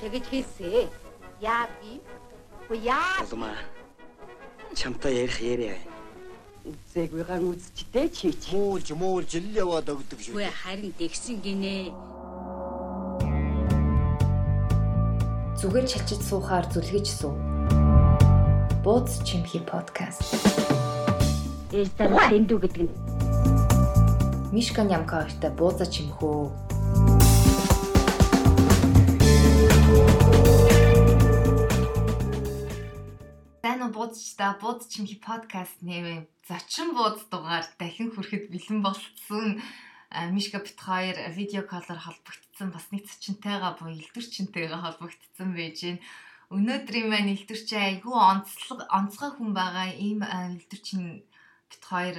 Тэгэж хийсэ. Яа би? Яа. Улмаа. Чамтай ярих яриа. Үзээгүйгээр үзчтэй чи чи. Муулж муулж л яваад өгдөг шүү. Үгүй харин дэгсэн гинэ. Зүгээр чачиж суухаар зүлгэж суу. Бууз чимхи подкаст. Ээлтэр дэндүү гэдэг нь. Мишка нямка хоёртой бууза чимхөө. Таны буудчтай бууз чимхи подкаст нэмээ зочин бууз дугаар дахин хүрэхэд бэлэн болцсон. Мишка бит хоёр видео коллоор холбогдсон бас нэг зочинтойгоо буюу элдвэрчинтэйгээ холбогдсон байж байна. Өнөөдрийн маань элдвэрч айгүй онцлог онцгой хүн байгаа. Ийм элдвэрчин бит хоёр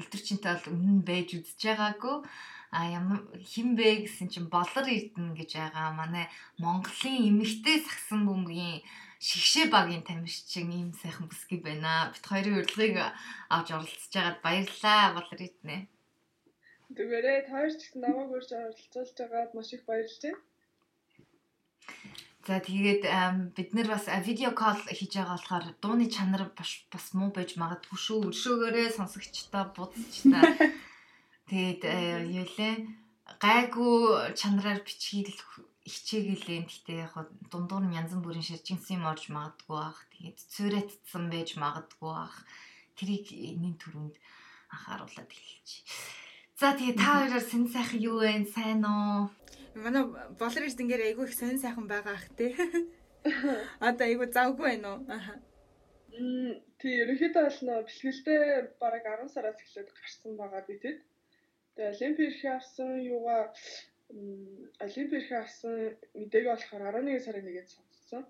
элдвэрчинтэй бол өмнө нь байж үзэж байгаагүй а ямар хинбэ гэсэн чинь болор эрдэнэ гэж байгаа манай Монголын эмэгтэй сагсан бөмбөгийн шигшээ багийн тамирчин ийм сайхан бүсгий байна. Бит хоёрын урилгыг авч оролцож байгаад баярлалаа болор эрдэнэ. Тэгвэрээ таарч гэсэн намайг урьж оролцуулж байгаад маш их баярлалаа. За тэгээд бид нэр бас видео кол хийж байгаа болохоор дууны чанар бас муу байж магадгүй шүү. Өршөөгөөрөө сонсогчтой будцчтай. Тэгээд юу лээ гайгүй чанараар бичгийг хичээгэлээ. Гэхдээ яг дундуур нь янз бүрийн ширжинсэн юм орж магадгүй бах. Тэгээд цүрэтцсэн байж магадгүй бах. Тэрийг энэний төрөнд анхааруулад хэлчих. За тэгээ та хоёроор сэн сайхан юу вэ? Сайн уу? Манай болор ирд ингээд айгүй их сонь сайхан байгаа ах те. Одоо айгүй завгүй байна уу? Аха. Мм тий ерөнхийдөө бол нөө бэлгэлдээ бараг 10 сараас эхлээд гарсан байгаа би тэд. Тэгээ олимпик авсан юугаа олимпик авсан мэдээг болохоор 11 сарын 1-нд сонссон.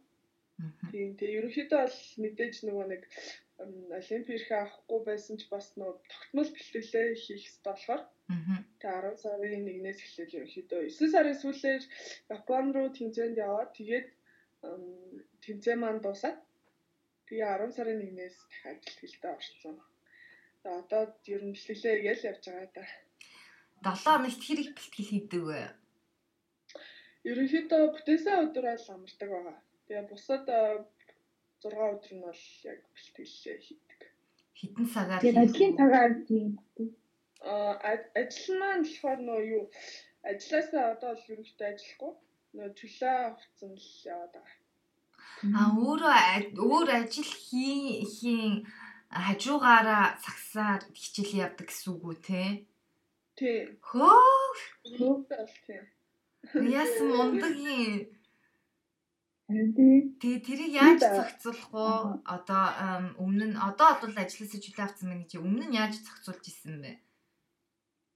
Тийм тэгээ ерөнхийдөө бол мэдээж нөгөө нэг олимпик авахгүй байсан ч бас нөгөө тогтмол бэлтгэлээ хийх хэрэгтэй болохоор Тэгээ 10 сарын 1-ээс эхлээд ерөнхийдөө 9 сарын сүүлээр Япон руу тэмцээнд яваад тэгээд тэмцээн маань дуусаад тэгээ 10 сарын 1-ээс дахиад бэлтгэлдээ орсон. За одоо ер нь бэлтгэлээ ял явж байгаа да. 7 хоногт хэрэг бэлтгэл хийдэг вэ? Ерөнхийдөө бүтээсэн өдөр бол амардаг байгаа. Тэгээ бусад 6 өдөр нь бол яг бэлтгэлээ хийдэг. Хитэн цагаар Тэгээд ажлын цагаар тийм ажил маань болохоор нөө юу ажилласаа одоо л ерөнхийдөө ажиллахгүй нөө чөлөө авцсан л яваад байгаа. А өөрөө өөр ажил хийн хажуугаараа цагсаар хичээл явдаг гэсэн үг үү те? Тий. Хөөх. Хөөхөл тий. Яасан мундаг юм. Тэгээ тэрийг яаж зохицуулах вэ? Одоо өмнө нь одоо бол ажилласаа чөлөө авсан мэн гэж өмнө нь яаж зохицуулж исэн бэ?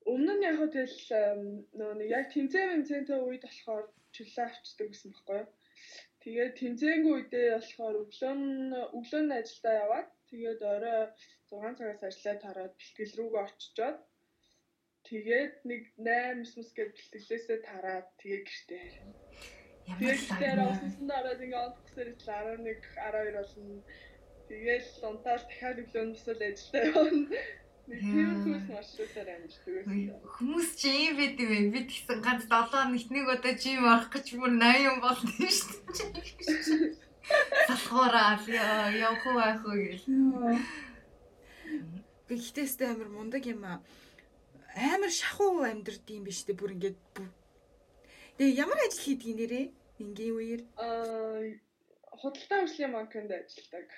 Өмнө нь яг тэгэл нөгөө яг тэмцээн мэмцэнтэй үед болохоор чөлөө авчдаг гэсэн байхгүй юу? Тэгээд тэмцээнгүй үедээ болохоор өглөө нь өглөө нь ажилдаа яваад тэгээд орой 6 цагаас ажиллаад тараад бэлтгэл рүүгээ очичоод тэгээд нэг 8 9 гээд бэлтгэлээсээ тараад тэгээд гэртээ харина. Тэгээд тэр оснсон дараа ингээд онцгсээр ил 11 12 болно. Тэгээд унтаад дахиад өглөө нь босоод ажилдаа явна. Тиймээс маршрутаар амьддаг байсан. Хүмүүс чи ийм байд юм бэ? Бид гэсэн ганц 7 хоногт нэг удаа жим орох гэж бүр 80 болно шүү дээ. Салхуураа явах уу байх уу гэл. Би хитээстэй амар мундаг юм аа. Амар шахуу амьдрд юм биш үү? Бүр ингээд Тэгээ ямар ажил хийдгийг нэрээ? Ингийн үеэр аа худалдаа хөгжлийн банкнд ажилладаг.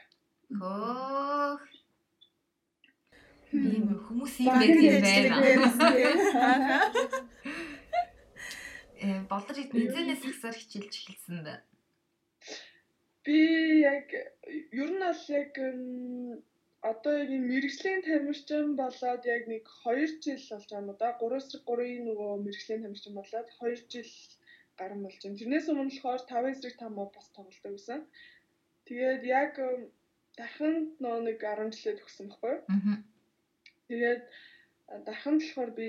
Хөөх ийм хүмүүс ийм байдаг байна. Э болдор хэд низэнээс сагсаар хичээлж эхэлсэн бэ? Би яг ер нь бол яг одоо яг мэрэгжлийн тамирчин болоод яг нэг 2 жил болж байгаа юм да. 3-аас 3-ийн нөгөө мэрэгжлийн тамирчин болоод 2 жил гарсан болж байна. Тэрнээс өмнө болохоор 5 эсрэг 5 мод бас тоглодог байсан. Тэгээд яг дахин нөө нэг 10 жилээ төгсөн байхгүй юу? Аа Тэгээд дархан болохоор би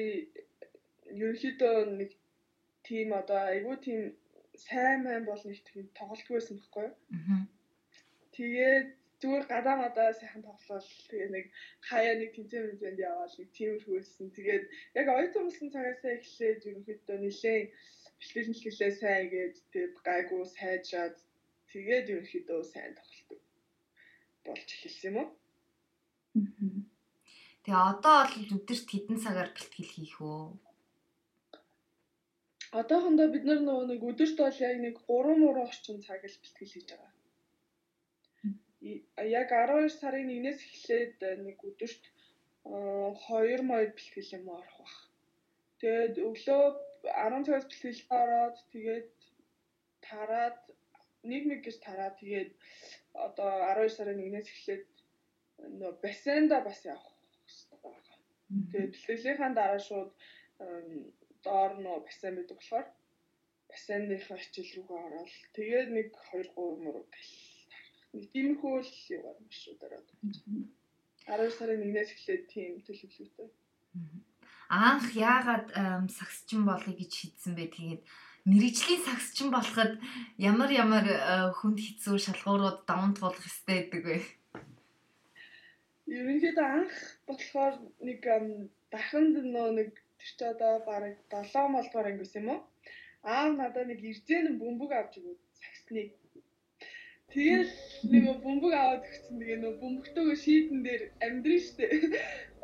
ерөнхийдөө нэг тийм одоо айгүй тийм сайн мэн бол нэг тийм тоглолтгүй байсан байхгүй юу. Тэгээд зүгээр гадаа мадаа сайхан тоглол тэгээ нэг хаяа нэг тэнцэн мэдээнд яваал нэг тиймэрхүүлсэн. Тэгээд яг оюутан болсон цагаасаа эхлээд ерөнхийдөө нэлээд бэлтгэл мэлтгэлээ сайн гээд тэгээд гайгүй сайжраад тэгээд ерөнхийдөө сайн тоглолдог болж эхэлсэн юм уу? Тэгээ одоо бол өдөрт хэдэн цагаар бэлтгэл хийх вэ? Одоохондоо бид нар нөгөө нэг өдөрт бол яг нэг 3 муу орчим цаг л бэлтгэл хийж байгаа. Яг 12 сарын 1-ээс эхлээд э, нэг өдөрт 2 мод бэлтгэл юм орох бах. Тэгээд өглөө 10 цагаас бэлтгэлд ороод тэгээд тараад нэг нэг гэж тараад тэгээд одоо 12 сарын 1-ээс эхлээд нөө бассейнда бас явах хэрэгтэй байгаа. Тэгээд бэлтгэлийн дараа шууд доор нөө бассейн байдаг болохоор бассейныхаа хичээл рүүгээ ороод тэгээд нэг 2 3 мөр гэл тиймэрхүү л яваад маршрутаараа 12 сарын 1-ээс эхлээд тийм төлөвлөгөөтэй. Анх яагаад сагсчин болъё гэж шийдсэн бэ? Тэгээд мэрэгжлийн сагсчин болоход ямар ямар э, хүнд хэцүү шалгуурууд даван туулах ёстой гэдэг вэ? Ерөнхийдөө анх болохоор нэг дахинд нөө нэг тэр чи одоо бараг 7 молдугаар анги гэсэн юм уу? Аав надад нэг ирзэн бөмбөг авч өгөөд сагсны. Тэгэл нэг бөмбөг аваад өгсөн. Тэгээ нөө бөмбөгтөөгөө шийдэн дээр амьдрын штэ.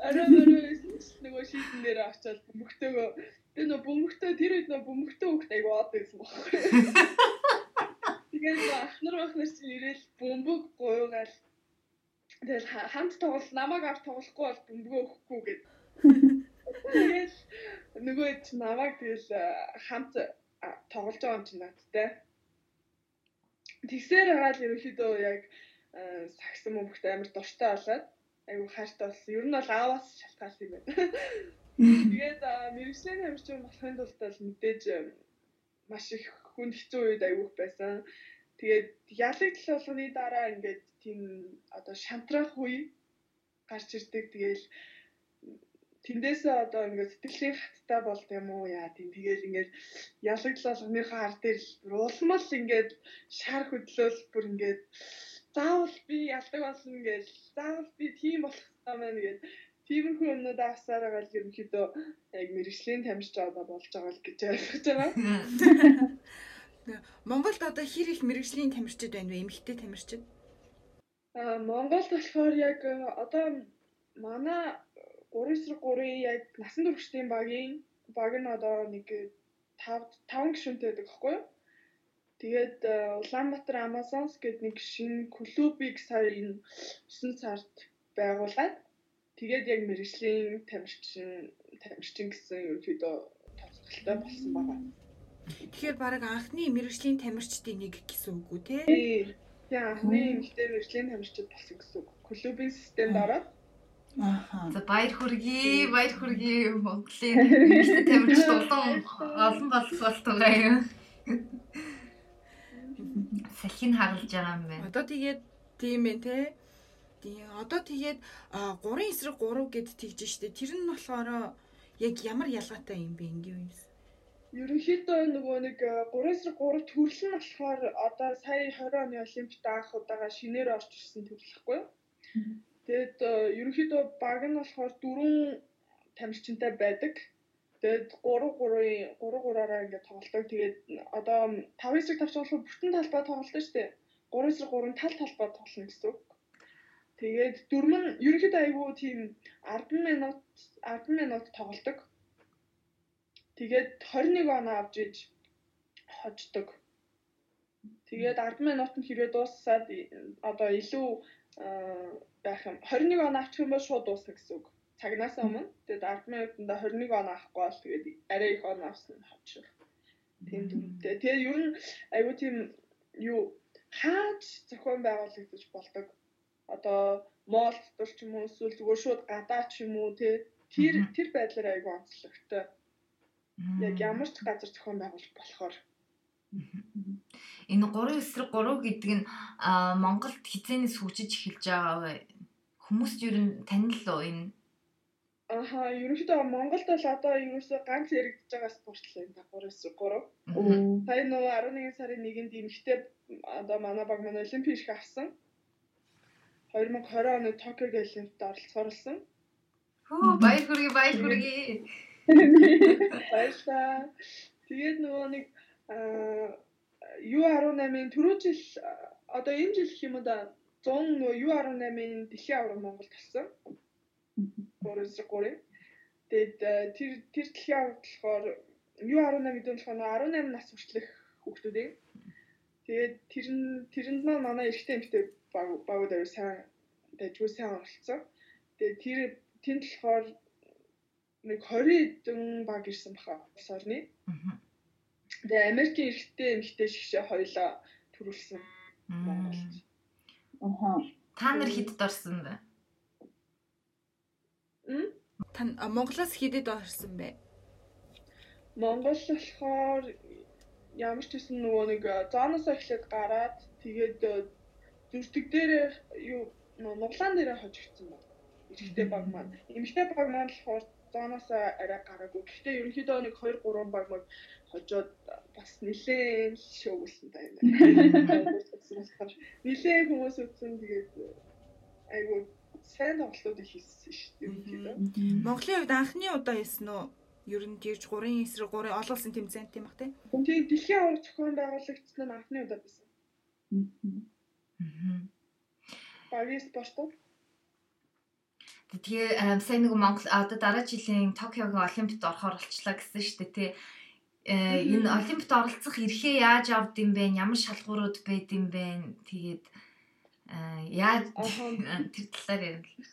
Орой орой нөгөө шийдэн дээр очиод бөмбөгтөөгөө тэгээ нөө бөмбөгтөө тэр үед нөө бөмбөгтөө өгт айгу од байсан байхгүй. Тэгээд ахнар бахнар чинь ирээл бөмбөг гуйгаал Тэгэл ха- хамт тоглол намайг авч тоглохгүй бол бөмбөгөө өгөхгүй гэд. Тэгэл нөгөө чи намайг тэгэл хамт тоглож байгаа юм чи надтай. Тэгсээр хаал ерөнхийдөө яг э, сагсан мөнгөтэй амар дуртай болоод айгу хайртай болсон. Ер нь бол ааваас шалтгаалсан юм байна. Тэгээд а, мэрэгжлийн хамжчин болохын тулд бол мэдээж э, маш их хүн хэцүү үед айгуух байсан. Тэгээд ялагдл болгоны дараа ингээд тийм одоо шантрах үе гарч ирдэг. Тэгээл тэндээсээ одоо ингээд сэтгэлийн хаттай болд юм уу яа тийм тэгээл ингээд ялагдл болгоныхоо ар дээр л улмал ингээд шар хөдлөөл бүр ингээд заавал би ялдаг болно гэж заавал би тийм болох юм байна гэж тиймэрхүү юмнууд авсаар байгаа л ерөнхийдөө яг мэрэгжлийн тамирч одоо болж байгаа л гэж ойлгож байгаа. Монголд одоо хэр их мэрэгжлийн тамирчид байна вэ? Эмэгтэй тамирчид? Аа Монголд болохоор яг э, одоо манай 3-3-ийн яг насан туршидын багийн баг нь одоо нэг 5 5 гишүүнтэй байдаг байхгүй юу? Тэгээд э, Улаанбаатар Amazons гэдэг нэг шинэ клубыг сая энэ 9 сард байгуулад тэгээд яг мэрэгжлийн тамирчин тамирчин гэсэн ерөөдөө тооцоололтой болсон байгаа. Тэгэхээр баг анхны мэрэгжлийн тамирчдын нэг гэсэн үг үү те? Тий. Тэгээ анхны мэрэгжлийн тамирчид болсон гэсэн үг. Клубын системд ороод Ааха. За баяр хүргэе, баяр хүргэе Монголын мэрэгчтэй тамирчид улам олон болох болтугай юу? Салхин хагалж байгаа юм байна. Одоо тэгээд тийм ээ те. Тийм. Одоо тэгээд 3 эсрэг 3 гэд тэгж штэ. Тэр нь болохоор яг ямар ялгаатай юм бэ ингээм юмс. ерөнхийдөө нөгөө нэг 3-3 төрөл нь болохоор одоо сая 20 оны Олимпиад анх удаага шинээр орж ирсэн төрлөхгүй юу? Тэгэд э, ерөнхийдөө баг нь болохоор дөрвөн тамирчинтай байдаг. Тэгэд 3-3-ийн 3-3-аараа ингээд тоглолдог. Тэгээд одоо 5 эсрэг тавч болохоор бүтэн талбай тоглолдог шүү дээ. 3 эсрэг 3 тал талбай тоглоно гэсэн үг. Тэгээд дөрмөн ерөнхийдөө айгүй тийм 10 минут 10 минут тоглолдог. Тэгээд 21 оноо авч иж хождог. Тэгээд 10 минут нь хэрвээ дууссаад одоо илүү байх юм 21 оноо авчих юм бол шууд дуусна гэсэн үг. Цагнаас өмнө. Тэгээд 10 минутанд 21 оноо авахгүй бол тэгээд арай их оноо авсан нь хожих. Тийм дүрмтэй. Тэгээд ер нь айгүй тийм юу хаач зохион байгуулагдаж болдог. Одоо моол дотор ч юм уу эсвэл зүгээр шууд гадаа ч юм уу тий тэр тэр байдлаар айгүй онцлогтой. Яг ямар ч газар зохион байгуулж болохоор Энэ 3 эсрэг 3 гэдэг нь Монголд хизээнээс хөгжиж эхэлж байгаа вэ? Хүмүүс ер нь танил уу энэ? Аха, ерөнхийдөө Монголд бол одоо ерөөсөө ганц яригдж байгаа спорт л энэ 3-9 3. Мгм. Сая нөгөө 11 сарын 1-нд эмэгтэй одоо манай баг манай олимпик шиг авсан. 2020 оны Токио Олимпиад оролцохоор болсон. Хөө баяр хүргэе баяр хүргэе. Баярлалаа. Тэгээд нөгөө нэг U18-ын түрүү жил а, одоо энэ жил гэх юм да 100 нөгөө U18-ын дэлхийн авраг Монголд болсон. 3-3. Тэгээд а, тэр тэр дэлхийн авраг болохоор U18 гэдэг нь болохоор 18 нас хүртэлх хүүхдүүдээ. Тэгээд тэр нь тэрэнд маань манай эрэгтэй эмэгтэй баг багууд аяа сайн дайггүй сайн оролцсон. Тэгээд тэр тэнд болохоор нэг 20 хэдэн баг ирсэн баха улс орны. Тэгээ Америкийн эрэгтэй эмэгтэй шигшээ хоёлаа төрүүлсэн Монголд. Аха. Та нар хэд дорсон бэ? М? Та Монголоос хэдэд орсон бэ? Монгол болохоор ямар ч гэсэн нөгөө нэг зооноос эхлээд гараад тэгээд зүртэг дээр юу нөгөө Монголан дээр хожигдсон байна. Эрэгтэй баг маань. Эмэгтэй баг маань болохоор зооноос арай гараагүй. Гэхдээ ерөнхийдөө нэг 2 3 баг mag хожоод бас нилээн шоугуулсан та юм. Нилээн хүмүүс үтсэн тэгээд айгуу сайн тоглолтууд хийсэн шүү дээ. Монголын хувьд анхны удаа хийсэн үү? Ер нь тэгж 3-ын эсрэг 3-ын олуулсан тэмцээн тийм бах тий. Тэгээд дэлхийн авраг зохион байгуулагдсан нь анхны удаа байсан. Багийн спортод Тэгээ сайн нэг Монгол одоо дараа жилийн Токиогийн Олимпиад орохоор болчлаа гэсэн шүү дээ тий. Э, Энэ Олимпиад оролцох эрхээ яаж авд юм бэ? Ямар шалгуурууд байд юм бэ? Тэгээд а, яаж тэр талаар ярил.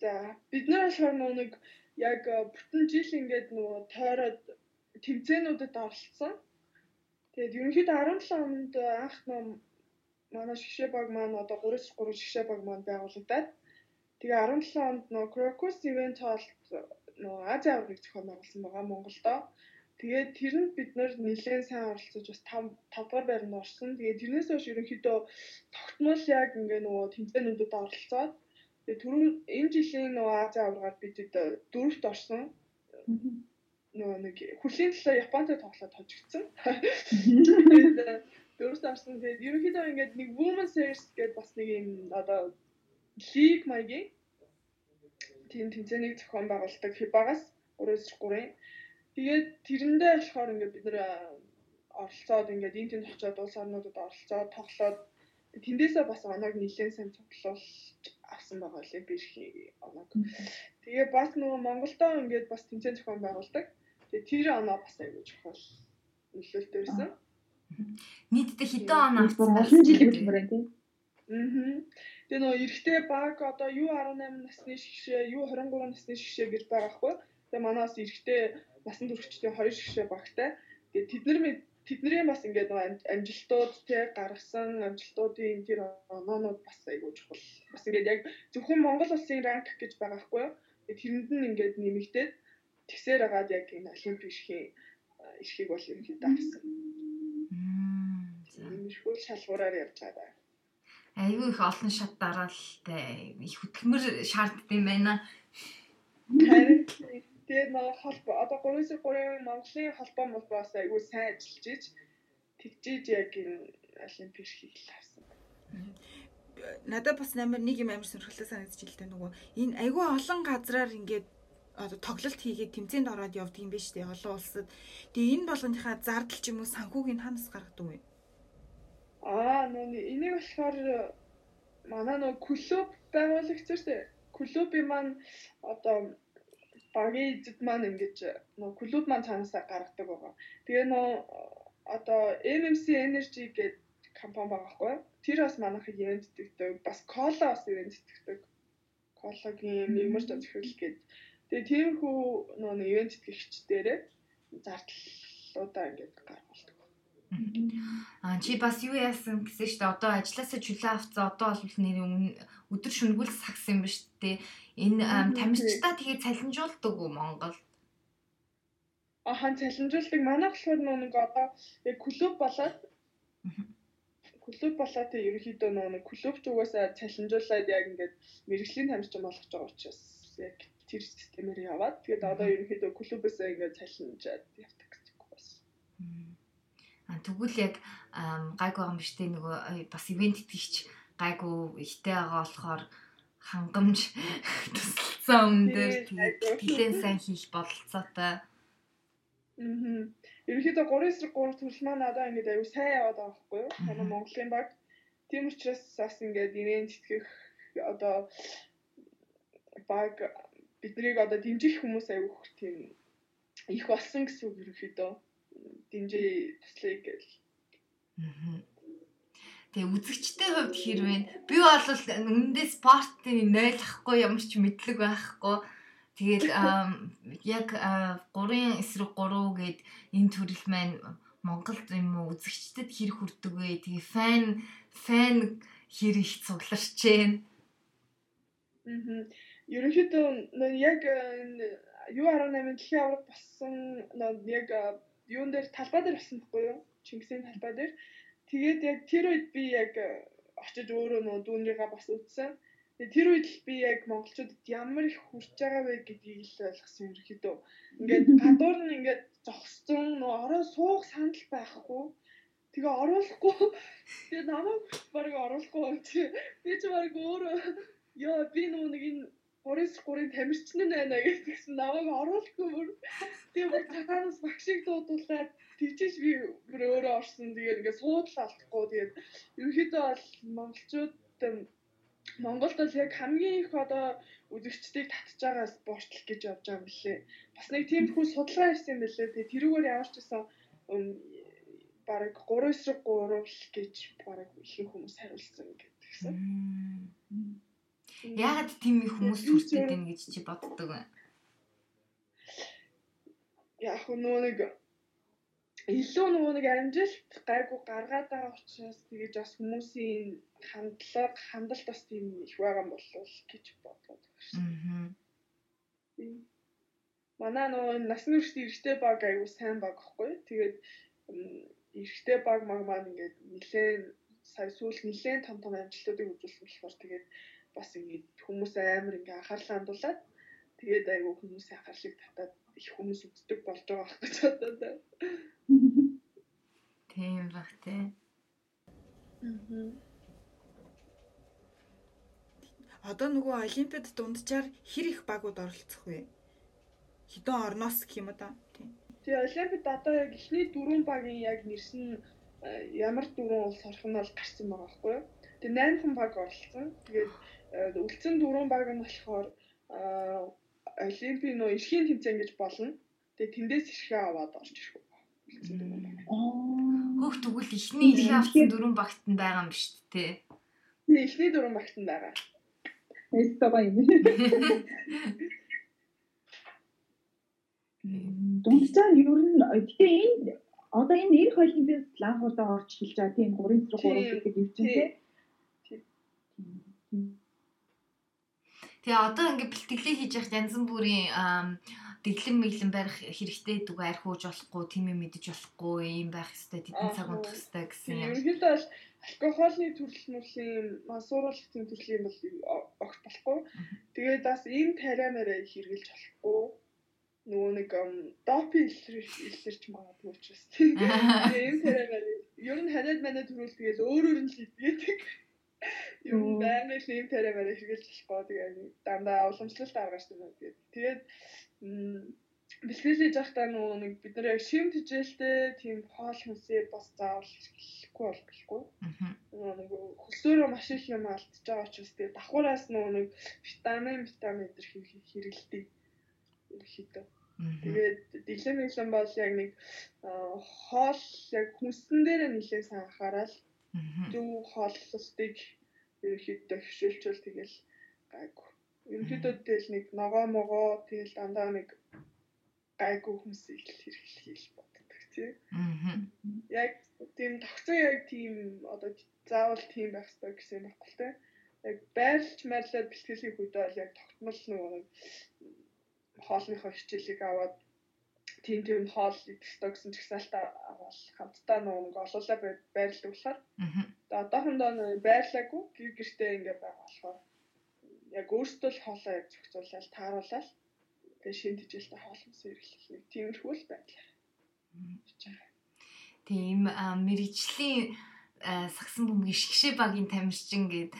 За бид болохоор нөгөө нэг яг э, бүтэн жил ингээд нөгөө тойроод тэмцээнүүдэд оролцсон. Тэгээд ерөнхийдөө 17 онд анх ном манай шгшээ баг маань одоо 3-3 шгшээ баг маань байгуулагдаад тэгээ 17 онд нөгөө Crocus event хоолт нөгөө Азийн аврагыг зохион байгуулсан байгаа Монголдоо. Тэгээд тэрэнд бид нэлээд сайн оролцож бас 5 5 дугаар байранд орсон. Тэгээд тэрнээс хойш ерөнхийдөө тогтмол яг ингээ нөгөө тэмцээнүүдэд оролцоод Тэгээ түрүү энэ жилийн нөгөө Азийн аваргаар бид дөрөвт орсон. Нөгөө нэг хүрлийн талаар Японтой тоглоод хожигдсон. Тэгээд дөрөвт орсон. Тэгээд ерөнхийдөө ингээд нэг Women Series гэдэг бас нэг юм одоо лиг маягийн тийм тэмцээнийг зохион байгуулдаг хибагаас 3-3-ын. Тэгээд тэрэндээ болохоор ингээд бид нэр оролцоод ингээд энэ тэнд очиод улс орнуудад оролцоод тоглоод тэндээсээ бас оног нэлээд сайн цуглуулж авсан байгаа олимпийн оног. Тэгээ бас нөгөө Монголдоо ингээд бас тэмцээн зохион байгуулдаг. Тэгээ тэр оноо бас аягүй чухал нөлөөлтөй байсан. Нийтдээ хэдэн он авсан Олон жилийн хөтөлбөр тийм. Тэгээ нөгөө эрэгтэй баг одоо U18 насны шгшээ, U23 насны шгшээ гэж байгаа хгүй. Тэгээ манаас эрэгтэй насан туршидчдын хоёр шгшээ багтай. Тэгээ тэд нар тэдний бас ингээд нөгөө ам- амжилтууд те гаргасан амжилтуудын тэр оноонууд бас айгүй чухал. Бас ингээд яг зөвхөн Монгол улсын ранк гэж байгаа хгүй. Тэгээ тэрэнд нь ингээд нэмэгдээд тэгсээр хагаад яг энэ олимпик эрхийн эрхийг бол ерөнхийдөө авсан. Мм, за. Ийм шүүл шалгуураар явж байгаа. Айгүй их олон шат дараалтай их хөтөлмөр шаарддаг юм байна. Тэгээд нөгөө холбоо одоо 3-3 Монголын холбоо молбоос айгүй сайн ажиллаж иж тэгжиж яг энэ олимпик хийх авсан. Надад бас амар нэг юм амар сонирхолтой санагдаж ил та нөгөө энэ айгүй олон газраар ингээд одоо тоглолт хийгээд тэмцээнд ороод явдаг юм биш үү олон улсад. Тэгээ энэ болгоныхаа зардал ч юм уу санхүүг нь ханаас гаргадаг вэ? Аа нөгөө энийг болохоор манай нөгөө клуб байгуулагч шүү. Клубын маань одоо багийн эзэд маань ингэж нөгөө клуб маань цаанаасаа гаргадаг байгаа. Тэгээ нөгөө одоо MMC Energy гэдэг компани байгаа хгүй. Тэр бас манайхыг ивент итгэдэг. Бас Cola бас ивент итгэдэг. Cola-гийн мигмар зөвхөл гэдэг. Тэгээ тиймэрхүү нөгөө нэг ивент итгэгчдээрээ зардлуудаа ингэж гаргуулдаг. Аа чи бас юу яасан гэсэн дээ. Одоо ажилласаа чөлөө авцсан. Одоо бол нэр өдөр шүнгүүл сагс юм ба дээ. Энэ ам, тамирчдаа тэгээ цалинжуулдаг уу Монгол? ахан цалинжуулдаг манайх болохоор нэг одоо яг клуб болоод клуб болоод тэг ерөнхийдөө нөө нэг клубч угаасаа цалинжуулаад яг ингээд мэрэгжлийн тамирчин болгож байгаа учраас яг тэр системээр яваад тэгээд одоо ерөнхийдөө клубээсээ ингээд цалинжаад явдаг гэж байна. А тэгвэл яг ам, гайг байгаа юм үү нөгөө бас ивент итгэгч гайгүй ихтэй байгаа болохоор хангамж дээр тэгээд нэлээд сайн хийх бололцоотой. Мгм. Ерөнхийдөө 3 эсрэг 3 төрөл маань одоо ингээд аюу сайн яваад байгаа байхгүй юу? Манай Монголын баг. Тийм учраас бас ингээд ивент тэтгэх одоо баг биднийг одоо дэмжих хүмүүс аюу их тийм их болсон гэсэн үг ерөнхийдөө дэмжээ туслая гэж. Мгм. Тэгээ үзэгчтэй хувьд хэрвээ би бол үнэндээ спортын нойлохгүй ямар ч мэдлэг байхгүй. Тэгээд ам, яг 3 эсрэг 3 гээд энэ төрөл маань Монголд юм уу үзэгчдэд хэр хүрдэг вэ? Тэгээ фэн фэн хэр их цугларч байна. Мгм. Ерөнхийдөө яг энэ U18-ын дэлхийн аварга болсон яг юун дээр талбай дээр болсон байхгүй юу? Чингисийн талбай дээр. Тэгээд яг тэр үед би яг э, очиж өөрөө нөө дүүнрийгээ бас үзсэн. Тэгээд тэр үед л би яг монголчуудад ямар их хүрч байгаа вэ гэдгийг л ойлгосон ерөнхийдөө. Ингээд гадуур нь ингээд зогссон нөө ороо суух санал байхгүй. Тэгээ оруулахгүй. Тэгээ намайг барыг оруулахгүй байна чи. Би ч барыг өөрөө Яа би нөгөө нэг энэ 3-3-ын тамирчин нь байна гэсэн намайг оруулахгүй бүр тийм бүр цагаанаас багшиг дуудуулаад тэгжиж би бүр өөрөө орсон. Тэгээд ингээд суудлаа алдахгүй. Тэгээд ерөнхийдөө бол монголчууд Монголд бол яг хамгийн их одоо үзэгчдийг татж байгаа спортлог гэж явж байгаа юм билээ. Бас нэг тийм хүү судалгаа хийсэн юм билээ. Тэгээд тэрүүгээр ямар ч гэсэн бараг 3 эсрэг 3 гэж бараг ихэнх хүмүүс хариулсан гэдгийгсэн. Яагаад тийм их хүмүүс хүрчээд байна гэж чи боддог вэ? Яг нөгөө нэг илүү нөгөө нэг амжилт гайгүй гаргаад байгаа учраас тэгэж бас хүмүүсийн хандлага хандлт бас тийм их байгаа юм болов гэж бодлоо. Аа. Манай нөгөө насны үрчтэй эрэгтэй баг аюу сайн баг гэхгүй. Тэгээд эрэгтэй баг маг маань ингээд нилээн сая сүүл нилээн том том амжилтуудыг үзүүлсэн болохоор тэгээд бас ингээд хүмүүс амар ингээ анхаарлаа хандуулад тэгээд айгүй хүмүүсийн анхаарлыг татаад их хүмүүс үздэг болж байгаа байх гэж бодоо та. Тийм баг тий. Одоо нөгөө олимпиад дунджаар хэр их багууд оролцох вэ? Хэдэн орноос гэх юм уу да? Тийм. Тэгээ олимпиад одоо яг эхний дөрвөн багийн яг нэрсэн ямар дөрвөн улс орох нь бол гарсан байгаа байхгүй юу? Тэгээ 8 хан баг оролцсон. Тэгээд үлдсэн дөрвөн баг нь болохоор олимпийн нөө эрхийн тэмцээн гэж болно. Тэгээ тэндээс ирхээ аваад орж ирэх үү. Үлдсэн дөрвөн баг. Хөөх тэгвэл ихний ирхээ авсан дөрвөн багт нь байгаа юм биш үү те? Тэгээ эхний дөрвөн багт нь байгаа. Эстава юм. Дунджаар ер нь тэгээ энэ одоо энэ эх олимпиад ланхуудаа орж эхэлж байгаа тийм 3 3 гэдэг юм чинь тийм. Тэгээ одоо ингээ бэлтгэлээ хийж явах янз бүрийн дэглэм мэглэн барих хэрэгтэй дүү арх ууж болохгүй, тийм юм мэдэж болохгүй, юм байх хэрэгтэй, тэдэн цаг унтах хэрэгтэй гэсэн юм. Ерөнхийдөө бол алкогольны төрөл мөрлийн мансууруулалтын төрлийн бол огт болохгүй. Тэгээд бас ийм тариамаараа хэрэгжилж болохгүй. Нөгөө нэг допинг илэрч магадгүй учраас. Тэгээд ийм тариамаар ер нь ханиад манай төрөл тэгээд өөр өөр нь л идэдэг. Юм байнга ийм тариамаар хэрэгжилж болохгүй. Тэгээд дандаа уламжлалт аргаж байгаа. Тэгээд бэлтгэлж явахдаа нөгөө нэг бид нар яг шим тижээлтэй тийм хоол хүнсээ бас заавал хэрэглэхгүй бол гэлгүй. Нөгөө хөслөөрөө маш их юм алдчихж байгаа учраас тэгээ давхуураас нөгөө нэг витамин витамин өдр хэрэглэдэг. Ерхийдөө. Тэгээд дэглэм мэглэн бол яг нэг хоол яг хүнсэн дээр нэлээд сайн анхаарал. Зөв хооллолтыг ерхийдөө хөвшүүлчихвэл тэгэл гайгүй Ерөнхийдөө тэгэл нэг ногоо могоо тэгэл дандаа нэг гайгүй хүмүүс их хэрэглэхийг боддог тий. Аа. Яг тийм тогтсон яг тийм одоо заавал тийм байх хэрэгтэй гэсэн юм баггүй тий. Яг байрлж марлаад бэлтгэлийн үед бол яг тогтмол нөгөө хоолныхоо хичээлийг аваад тийм тийм хоол идэх ёстой гэсэн чагсаалтаа авал хамтдаа нөгөө олуулаа байрлал болохоор. Аа. Одоохондоо байрлаагүй гэр гэртээ ингээ байгаа болохоор яг өөртөө л хоолоо яг зохицуулаад тааруулаад тэгээ шин тижэлтэй хоолмос хэрэглэх нэг тиймэрхүү л байдлаар. Тийм мэрэгжлийн сагсан бөмбөгийн шгшээ багийн тамирчин гээд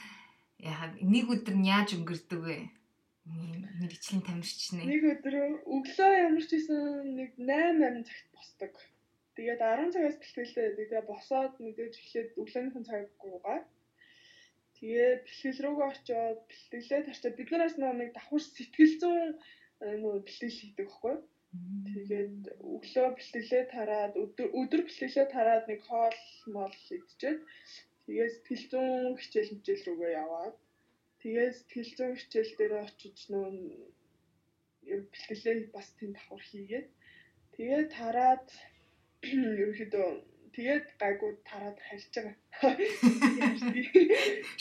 яхаа нэг өдөр нь яаж өнгөрдөг вэ? Ийм Мэргэжлийн тамирчин. Нэг өдөр өглөө ямар ч исэн нэг 8 8 цагт босдог. Тэгээд 10 цагаас бэлтгэлээ. Тэгээд босоод мэдээж эхлээд өглөөнийхэн цаг гуугаа. Тэгээд бэлтгэл рүүгээ очиод бэлтгэлээ тарчаад бид нараас нэг давхар сэтгэл зүйн нөө бэлтгэл хийдэг байхгүй? Тэгээд өглөө бэлтгэлээ тараад өдөр бэлтгэлээ тараад нэг хоол мол идчихэд тэгээд сэтгэл зүйн хичээл хичээл рүүгээ яваад тэгээд сэтгэл зүйн хичээл дээр очиж нөө бэлтгэлээ бас тэнд давхар хийгээд тэгээд тараад ерөөхдөө тэгээд гайгүй тараад харьж байгаа.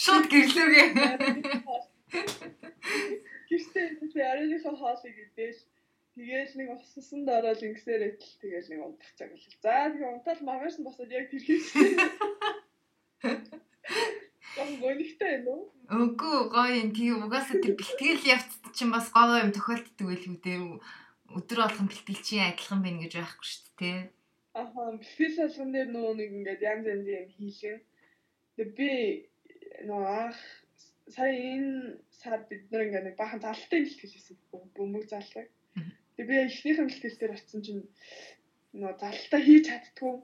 Шууд гэрлүүгээ. Гэртээ ярианыхаа хоолыг идээл тэгээл нэг уснасанд ороод ингэсээр идэл тэгээл нэг унтах цаг л. За тэгээ унтаад маргааш нь босоод яг тэр хийсэн. Яг гонигтай юм уу? Үгүй гоё юм. Тэгээ угаасаа тэр бэлтгэл явцд чинь бас гоё юм тохиолддог байлгүй дээ. Өдөр болгон бэлтгэл чинь адилхан байна гэж байхгүй шүү дээ. Тий. Аха бэлтгэл болгон дээр нөө нэг ингээд янз янзын юм хийлгэн. Тэгээ би нөө анх сая энэ сар бид нар ингээд нэг бахан залтай бэлтгэл хийсэн бөмбөг залтай. Тэгээ би эхнийхэн бэлтгэл дээр очсон чинь нөө залтай хийж чаддгүй.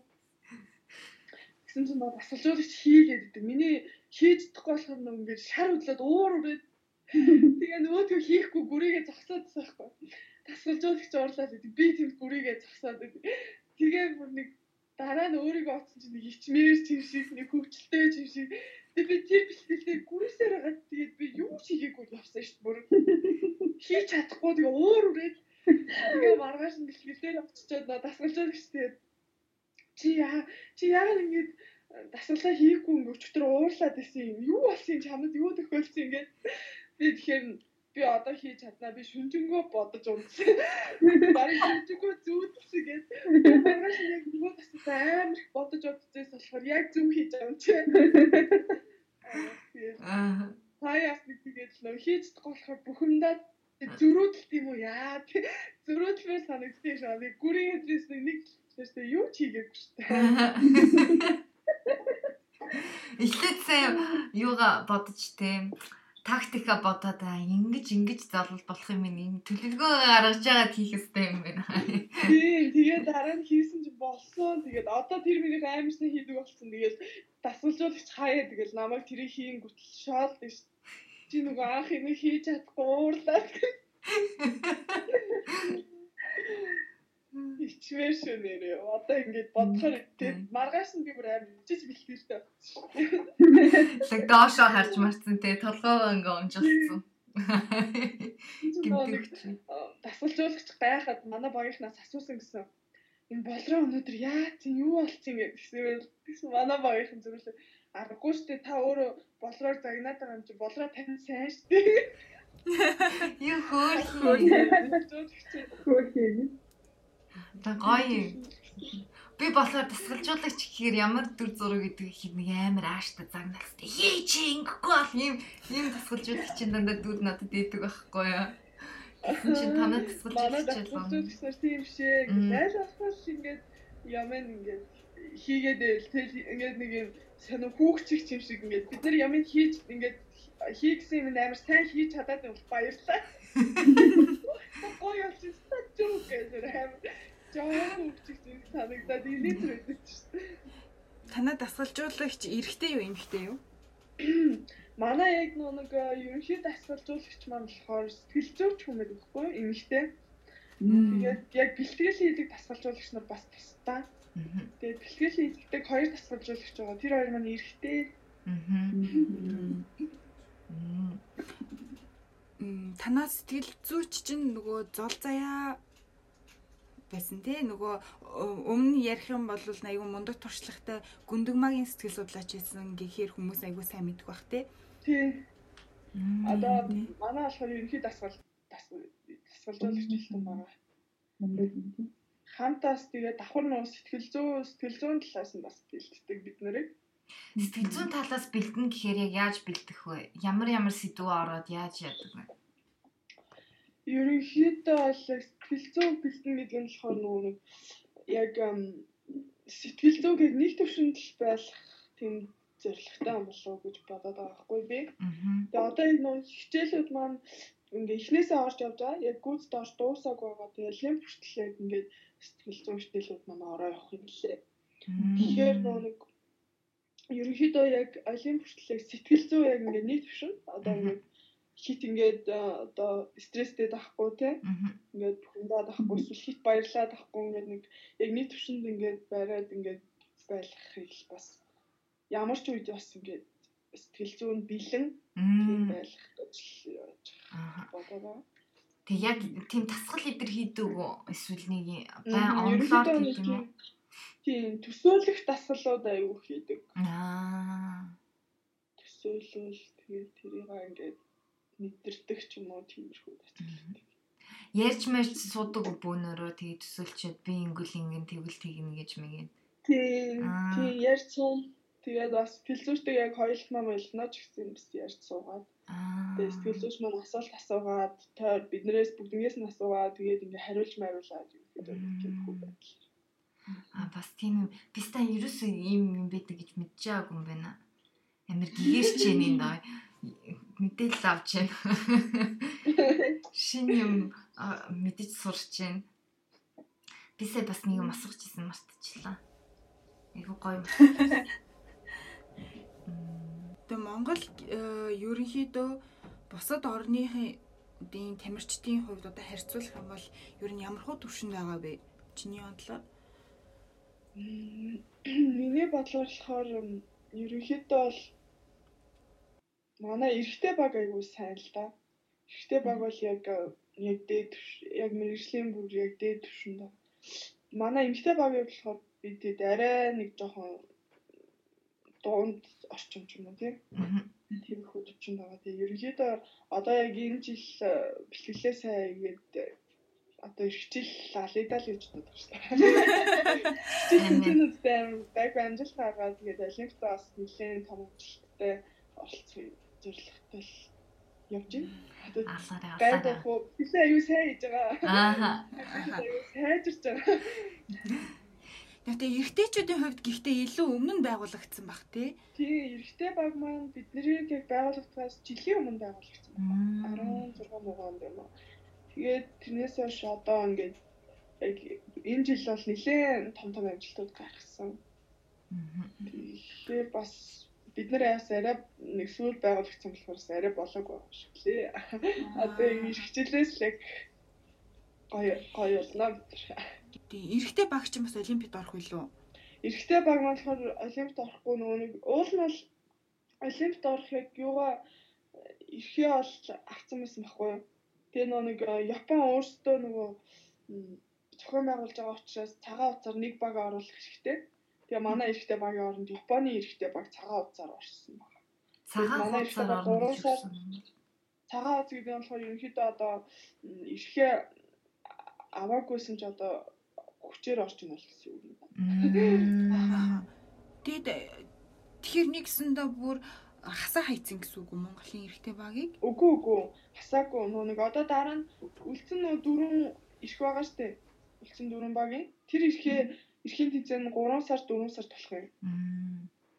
Гэсэн чинь нөө басалжуулагч хийгээд идэв. Миний хийж чадахгүй болохоор нөө ингээд шар хөдлөөд уур үрээд тэгээ нөгөөдгөө хийхгүй гүрийгээ зогсоод байхгүй. Тасгалжуулагч уурлаад идэв. Би тэнд гүрийгээ зогсоод идэв. Тэгээ бүр нэг дараа нь өөрийгөө оцсон чинь нэг ичмээр чим шиг нэг хөвчлөлтэй чим шиг Тэгээ би тэр бэлтгэлээ гүрсээр байгаа. Тэгээд би юу хийгээгүй явсан шүү дээ. Бүр хийж чадахгүй тэгээ уур үрээд тэгээ маргааш нь бэлтгэлээр очичоод нөө дасгалжуулагч тэгээд чи яа чи яагаад ингэж дасгалаа хийхгүй өчтөр уурлаад байсан юм. Юу болсон чамд юу тохиолдсон ингээд би тэгэхээр би одоо хийж чаднаа би шүнжэнгөө бодож унтсан. Бараг шүнжэнгөө зүүдсэн гээд маргааш яг нөгөө бас амар их бодож удажээс болохоор яг зөв хийж байгаа юм чи. Аа. Хаяас нэг тэгээд л хийж чадахгүй болохоор бухимдаад зөрөөдөлт юм уу яа зөрөөдлөө санагдсан шаа нэг гүрийн хэдрээс нэг тэрсээ юу ч хийгээгүй шүү. Эхлээд сайн юуга бодож тийм тактика бодоод аа ингэж ингэж залвал болох юм ийм төлөвлөгөө гаргаж яагаад хийх ёстой юм бэ? Тийм тэгээд дараа нь хийсэн чинь болсон. Тэгээд одоо тэр миний аимшны хийдэг болсон. Тэгээд дасгалжуулагч хаяа тэгэл намайг тэрийг хийн гүтэл шоолд ш. Чи нөгөө анх юм хийж чадахгүй уурлаад. Ичвэр шүү нэрээ. Одоо ингэж бодохоор тэгээд маргааш нь би бүр аим чиж бэлтгэлтэй болсон. Тэг доошоо харж марцсан те толгоогоо ингээ унжуулсан. Гэмтэгч. Дасгалжуулагч гайхаад манай багийнхнаас асуусан гэсэн. Энэ болроо өнөөдөр яа чи юу болчих юм гэсэн. Тэгсэн манай багийнхан зөвлөө аргагүй штэ та өөрөө болроор загнаад байгаа юм чи болроо тань сайн штэ. Юу хөөр Хөөе. Гоё. Би болохоор дасгалжуулагч гэхээр ямар дүр зураг гэдэг их нэг амар ааштай загналстай. Хий чи ингэхгүй бол ийм ийм дасгалжуулагчийн дандаа дүр надад дийдэг байхгүй юу? Гэсэн чинь танаа Манай дасгалжуулагч байлаа. дасгалжуулагчнаар тийм шээ. Айл болохоос ингээд яман ингээд хийгээд байл тэл ингээд нэг юм сонио хүүхчиг юм шиг ингээд бид нар яман хийж ингээд хийгсэн юм амар сайн хийж чадаад байвал баярлалаа. Гоё байгаа ч гэдэг амар жоо хүүхчиг зүг санагдаад илээдэр байдаг шүү дээ. Танаа дасгалжуулагч эрэгтэй юу эмэгтэй юу? Манай яг нэг ерөнхий дасгалжуулагч маань болохоор сэтгэл зүйч байдаг байхгүй? Эмэгтэй. Тэгээд яг бэлтгэл хийдэг дасгалжуулагч нар бас тусдаа. Тэгээд бэлтгэл хийдэг хоёр дасгалжуулагч байгаа. Тэр хоёр маань эрэгтэй. М, Танаа сэтгэл зүйч чинь нөгөө зол заяа байсан тий нөгөө өмнө ярих юм бол айгүй мундаг туршлагатай гүндэгмагийн сэтгэл судлаач байсан гэхээр хүмүүс айгүй сайн мэддэг бах тий. Тий. Одоо манай болохоор ерөнхий дасгал дасгал дасгалжуулагч хэлсэн байгаа. Мундаг юм тийм. Хамтаас тэгээд давхар нуу сэтгэл зүй сэтгэл зүйн талаас нь бас бэлддэг бид нарыг. Сэтгэл зүйн талаас бэлдэн гэхээр яг яаж бэлдэх вэ? Ямар ямар сэдвүү ороод яаж яадаг вэ? Ерөнхийдөө бол сэтгэл зүй бэлдэн гэдэг нь болохоор нөгөө нэг яг сэтгэл зүйг нэг төвшөнд л байх тийм зоригтой юм болов уу гэж бодоод байгаа байхгүй би. Тэгээ одоо энэ нөө хичээлүүд маань ингээ эхнээсээ орж явж байгаа. Яг гүйцэд орж дуусаагүй байгаа. Тэгээ лимф хүртэл яг ингээд сэтгэл зүйн хичээлүүд маань ороо явах юм лээ. Тэгэхээр нөө нэг ерөнхийдөө яг олимп хүртэл сэтгэл зүй яг ингээд нийт төвшин одоо ингээд хит ингээд э, одоо стресстэй тахгүй те ингээд бүхэндээ тахгүй эсвэл хит баярлаад тахгүй ингээд нэг яг нийт төвшөнд ингээд бариад ингээд байлгахыг л бас ямар ч үед бас ингээд сэтгэл зүйн бэлэн тийм байлгах гэж бодоо. Тэг яг тийм тасгал идэр хийдэг үү? Эсвэл нэг байн онлоор хийх юм уу? Тийм төсөөлөх дасгалууд аюу хийдэг. Аа. Төсөөлөл тэгээд тэрийг ингээд мэдэрдэг ч юм уу тиймэрхүү дасгал. Ярьж мэрч суудаг уу бөөнөрөө тэгээ төсөөлчөд би ингүүл ингэн тэгвэл тэгнэ гэж мэгээ. Тийм. Аа. Тийм ярьж суун. Тэгээд бас филзүүртэй яг хоёултмаа мойлгоно ч гэсэн бас ярьж суугаад. Аа. Тэгээд сэтгэл зүйч маань асуулт асуугаад тойр биднээс бүгднээс нь асуугаад тэгээд ингээ хариулж мариулаад юм гэдэг тиймэрхүү байдал. А бас тийм юм. Би ста ерөөсөө ийм юм байдаг гэж мэдчихээгүй юм байна. Амир гэгэрч энэ доо мэдээлэл авч байна. Шинэ юм мэдэж сурч байна. Бисээ бас нэг юм асуух гэсэн мартчихлаа. Айгу гоё. Тэгээ Монгол э, ерөнхийдөө бусад орныхын тамирчдын хувьд одоо харьцуулах юм бол ер нь ямар хуу төвшөнд байгаа бэ? Чиний бодлоор? М, Миний бодлоор болохоор ерөнхийдөө бол манай эрэгтэй баг айгуу сайн л да. Эрэгтэй баг бол яг яг дээд яг мэрэгжлийн бүр яг дээд төвшөнд байна. Манай эмэгтэй баг болохоор бидэд арай нэг жоохон дунд орчим ч юм уу тийм тийм их төвчөнд байгаа. Тэгээ ерөнхийдөө одоо яг энэ жил э, бэлтгэлээ сайн игээд э, одоо эрхчил алидал гэж боддог шүү дээ. Тэнцэнүүдтэй баг амжилт гаргаад тэгээд олимпиад бас нэлээд том амжилттай оролцох зорилготой л явж байна. Алаарай алаарай. уу бисээ аюу сайн хийж байгаа. Ааха. Аюу сайжирч байгаа. Тэгээ эрэгтэйчүүдийн хувьд гэхдээ илүү өмнө нь байгуулагдсан баг тий. Тийм эрэгтэй баг маань биднийг яг байгууллагаас жилийн өмнө байгуулагдсан. Мм. 16 онд юм уу. Тэгээд тэрнээс хойш одоо ингээд яг энэ жил бол нэлээд том том амжилтууд гаргасан. Мгм. Тэгэхээр бас бид нар яас арай нэг сүүл байгуулагдсан болохоор арай болоог байгаа шиг лээ. Одоо энэ хичээлээс л яг гоё гоё болно бид нар. Тэгээ эрэгтэй багч юм бас олимпиад орох билүү? Эрэгтэй баг маань болохоор олимпиад орохгүй нөгөө нэг уул нь бол олимпиад орох яг юугаа эрхээ бол авсан байсан байхгүй юу. Тэгээ нөгөө нэг э, Япон өөрсдөө нөгөө зохион байгуулж байгаа учраас цагаан утсаар нэг баг оруулах хэрэгтэй. Тэгээ манай эрэгтэй багийн оронд Японы эрэгтэй баг цагаан утсаар орсон байна. Цагаан сар- хэлсэн. Цагаан утас гэдэг нь болохоор ерөнхийдөө одоо эрхээ аваагүйсэн ч одоо хүчээр орж ийн бол гэсэн үг юм байна. Э, тэгэхээр нэгсэндээ бүр хасаа хайцсан гэсэн үг Монголын эрэгтэй багийг? Үгүй үгүй хасаагүй нөө нэг одоо дараа нь үлдсэн нөө дөрөв ирэх байгаа штэ. Үлдсэн дөрөв багийн тэр ирэхээ эрхийн тэмцээн 3 сар 4 сар болох юм.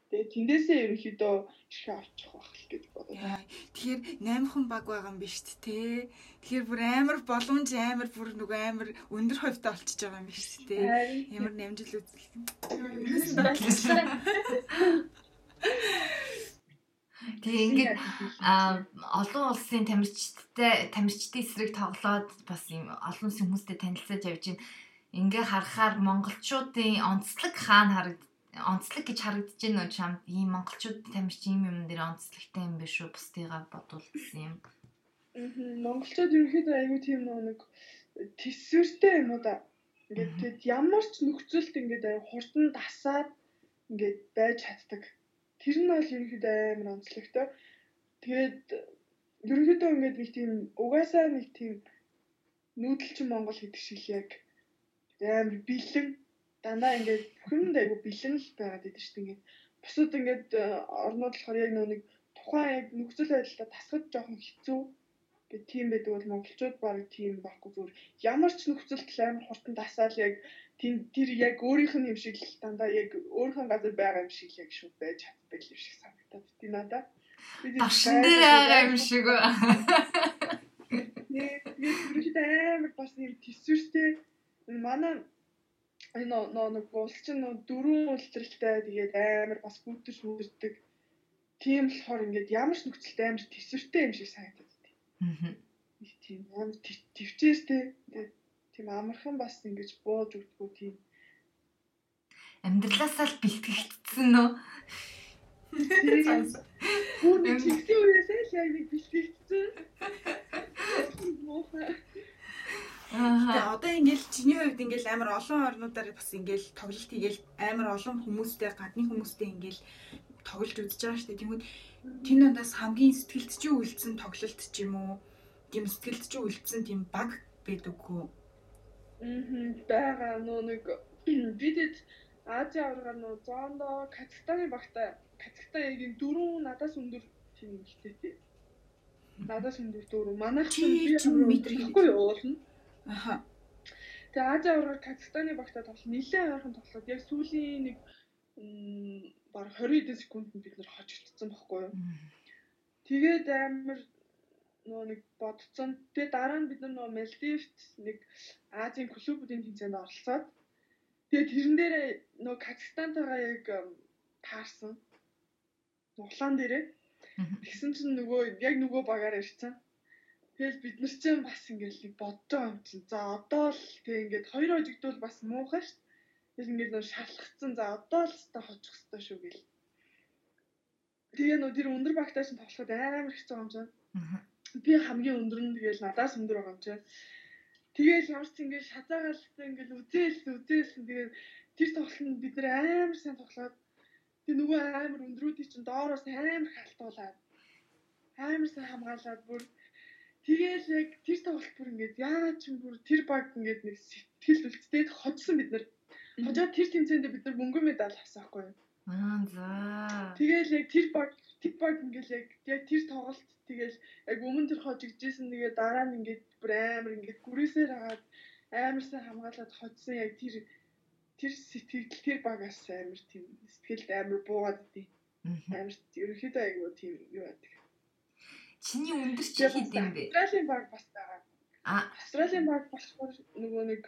Тэгээ тэндээсээ ерөнхийдөө ирэхээ авчих байх л гэж бодоод. Яа, тэгэхээр 8 хүн баг байгаа юм биш үү те. Тэгэхээр бүр амар боломж амар бүр нөгөө амар өндөр хувьтай болчихж байгаа юм биш үү те. Ямар намжил үзэл. Тэгээ ингээд а олон улсын тамирчдтай тамирчдын эсрэг тоглоод бас юм олон улсын хүмүүстэй танилцаж явж байна. Ингээ харахаар монголчуудын онцлог хаана харагд онцлог гэж харагдаж байна уу чамд ийм монголчууд тамирч ийм юм дээр онцлогтой юм биш үү бусдыгаа бодвол гэсэн юм. Монголчууд ерөнхийдөө аюу тийм нэг төсвөртэй юм уу да. Ингээд тэгэд ямар ч нөхцөлд ингээд аюу хурдан дасаад ингээд байж чаддаг. Тэр нь бол ерөнхийдөө амар онцлогтой. Тэгээд ерөнхийдөө ингээд нэг тийм угаасаа нэг тийм нүүдэлчин Монгол гэдэг шиг яг амар бэлэн дандаа ингээд бүхэнд аюу бэлэн л байгаад идэв шүү дээ ингээд. Бусад ингээд э, орнууд болохоор яг нэг тухайн яг нөхцөл байдлаа тасгаж жоохон хэцүү Гэ тийм байдаг бол монголчууд баг тийм байхгүй зүгээр ямар ч нөхцөлд амар хурдан дасаал яг тэр яг өөрийнх нь юм шиг л дандаа яг өөрийнх нь газар байгаа юм шиг л яг шууд байж чаддаг юм шиг санагдаад тийм надаа. Давшин дээр байгаа юм шиг. Нэг нэг амар бас юм төсвөртэй манай энэ нэг чинь нөө дөрвөн ултралтай тэгээд амар бас бүтэрч мүдэрдэг. Тийм болохоор ингээд ямар ч нөхцөлд амар төсвөртэй юм шиг санагдаад Аа. их тийм амар төвчээртэй тэгээд тийм амархан бас ингэж бууж өгдгүү тийм Амьдралаасаа л бэлтгэгдсэн нөө. Хүн чигтийн үеэсээ л яг нэг бэлтгэгдсэн. Мохоо. Тэгээ одоо ингээл чиний хувьд ингээл амар олон орнуудаар бас ингээл тоглолт хийгээл амар олон хүмүүстэй гадны хүмүүстэй ингээл тоглож үзэж байгаа шүү дээ. Тэгмүүд тэн дондаас хамгийн сэтгэлд чи үлдсэн тоглолт ч юм уу? Тийм сэтгэлд чи үлдсэн тийм баг байдаг үү? Мм байгаа нөө нэг бидэд Азийн аваргаар нөө зоондоо Казахстаны багтай Казахстан яг энэ дөрөв надаас өндөр тийм ихтэй. Надаас өндөр дөрөв. Манайх Чи чинь би мэдрэхгүй уулна. Аха. Тэгээ Азийн аваргаар Казахстаны багтай тоглох нэлээд ойрхон тоглоод яг сүүлийн нэг м, бараг 20 хэдэн секундэд бид нэр хожигдсон байхгүй юу? Тэгээд амар нөө нэг бодцсон. Тэгээ дараа нь бид нөө Малдивт нэг Азийн клубүүдийн тэмцээнд оролцоод тэгээ тэрэн дээрээ нөө Казахстантайгаа яг таарсан. Улаан дээрээ. Тэгсэн чинь нөгөө яг нөгөө багаар ирсэн. Тэгэл бид нар чинь бас ингээл нэг бодож байгаа юм чинь. За одоо л тэг ингээд хоёр хожигдвол бас муухай шүү. Тэгэл ингээд нөө шалхацсан. За одоо л өстой хожих өстой шүү гэл. Тэгээ нөө тэр өндөр багтаа чинь тоглоход амар хэцүү юм чинь. Би хамгийн өндөр нь тэгэл надаас өндөр байгаа юм чи. Тэгэл ямар ч ингэж шазаагаал ингээл үзээл үзээл тэгээд тэр тоглолтод бид нэр амар сайн тоглоод тэг нөгөө амар өндрүүдийн чинь доороос амар халтуулаад амар сайн хамгаалаад бүр тэгэл яг тэр тоглолт бүр ингээд яагаад ч юм бүр тэр баг ингээд нэг сэтгэл үлдээд хоцсон бид нар. Хожоод тэр тэмцээндээ бид нар мөнгө медаль авсан байхгүй юу? Аа за. Тэгэл яг тэр баг тэр баг ингээл яг тэр тоглолт тэгэл яг өмнө тэр хожигджсэн тэгээ дараа нь ингээд бүр амар ингээд гүрээсээр хагаад амар сайн хамгаалаад хоцсон яг тэр тэр сэтгэл тэр багаас амар тийм сэтгэлд амар буугаад. Мгм. Амар ерөөхдөө айгуу тийм юу байдаг. Чиний өндөр чи хэд юм бэ? Австралийн баг бас байгаа. Аа. Австралийн баг болохоор нөгөө нэг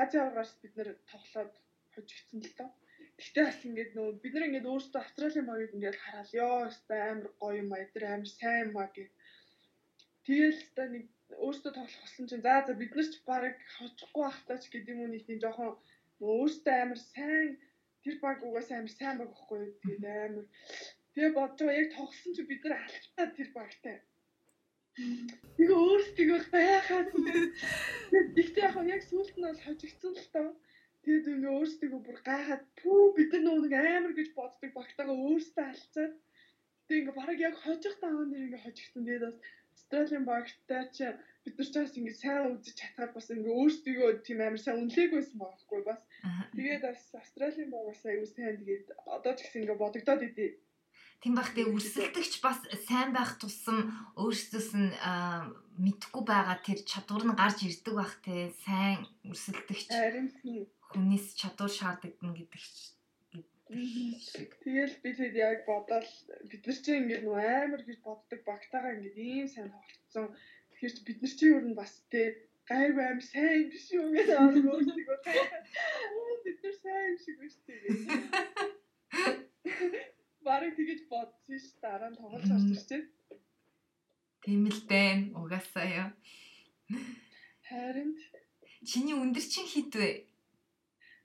Ази аваагаас бид нэр тоглоод хожигдсон л доо. Гэхдээ бас ингээд нөгөө бид нар ингээд өөрсдөө Австралийн багийг ингээд хараад ёо өстой амар гоё юм аа тэр амар сайн маа гэх. Тэгэл өстой нэг өөрсдөө тоглох болсон чинь за за бид нар ч баг хожихгүй байхдаа ч гэдэг юм уу нэг тийм жоохон өөрсдөө амар сайн тэр баг угаасаа амар сайн баг юу. Тэгээд амар Тэгээ бодож яг тоглосон чи бид нар алдаад тэр багтай. Тэгээ өөрсдөө байхад Гэхдээ яг яг сүулт нь бол хожигдсон л тоо. Тэгээд ингээ өөрсдөө бүр гайхаад пүү бид нар нэг амар гэж боддог багтаага өөрсдөө алцаад тэгээд ингээ бараг яг хожих тааван дээр ингээ хожигдсон. Тэгээд бас Австралийн багтай ч бид нар ч бас ингээ сайн үзэж чадхаар бас ингээ өөрсдөө тийм амар сайн үнэлээгүйсэн байхгүй бас. Тэгээд бас Австралийн багаас аягүй сайн тэгээд одоо ч гэсэн ингээ бодогдоод идэв. Тийм бах тэг өрсөлдөгч бас сайн байх тусам өөрсдөөс нь аа, мэдхгүй байгаа тэр чадвар нь гарч ирдэг бах те сайн өрсөлдөгч хүнээс чадвар шаарддаг гэдэг. Тэгэл би тэгэд яг бодоод бид нар чинь ингээд нөө амар гэж боддог багтаага ингээд ийм сайн тоглолцсон. Тэгэхээр чи бид нар чинь ер нь бас те гайв аим сайн биш үү гэдэг арга өөрсдөө. Бид нар сайн юм шиг биш тэгээ. Бараг тэгэж бодсон ш дараа нь тоглож харж ирсэн. Тийм л дээ. Угаасаа яа. Харин Чиний өндөр чин хит вэ?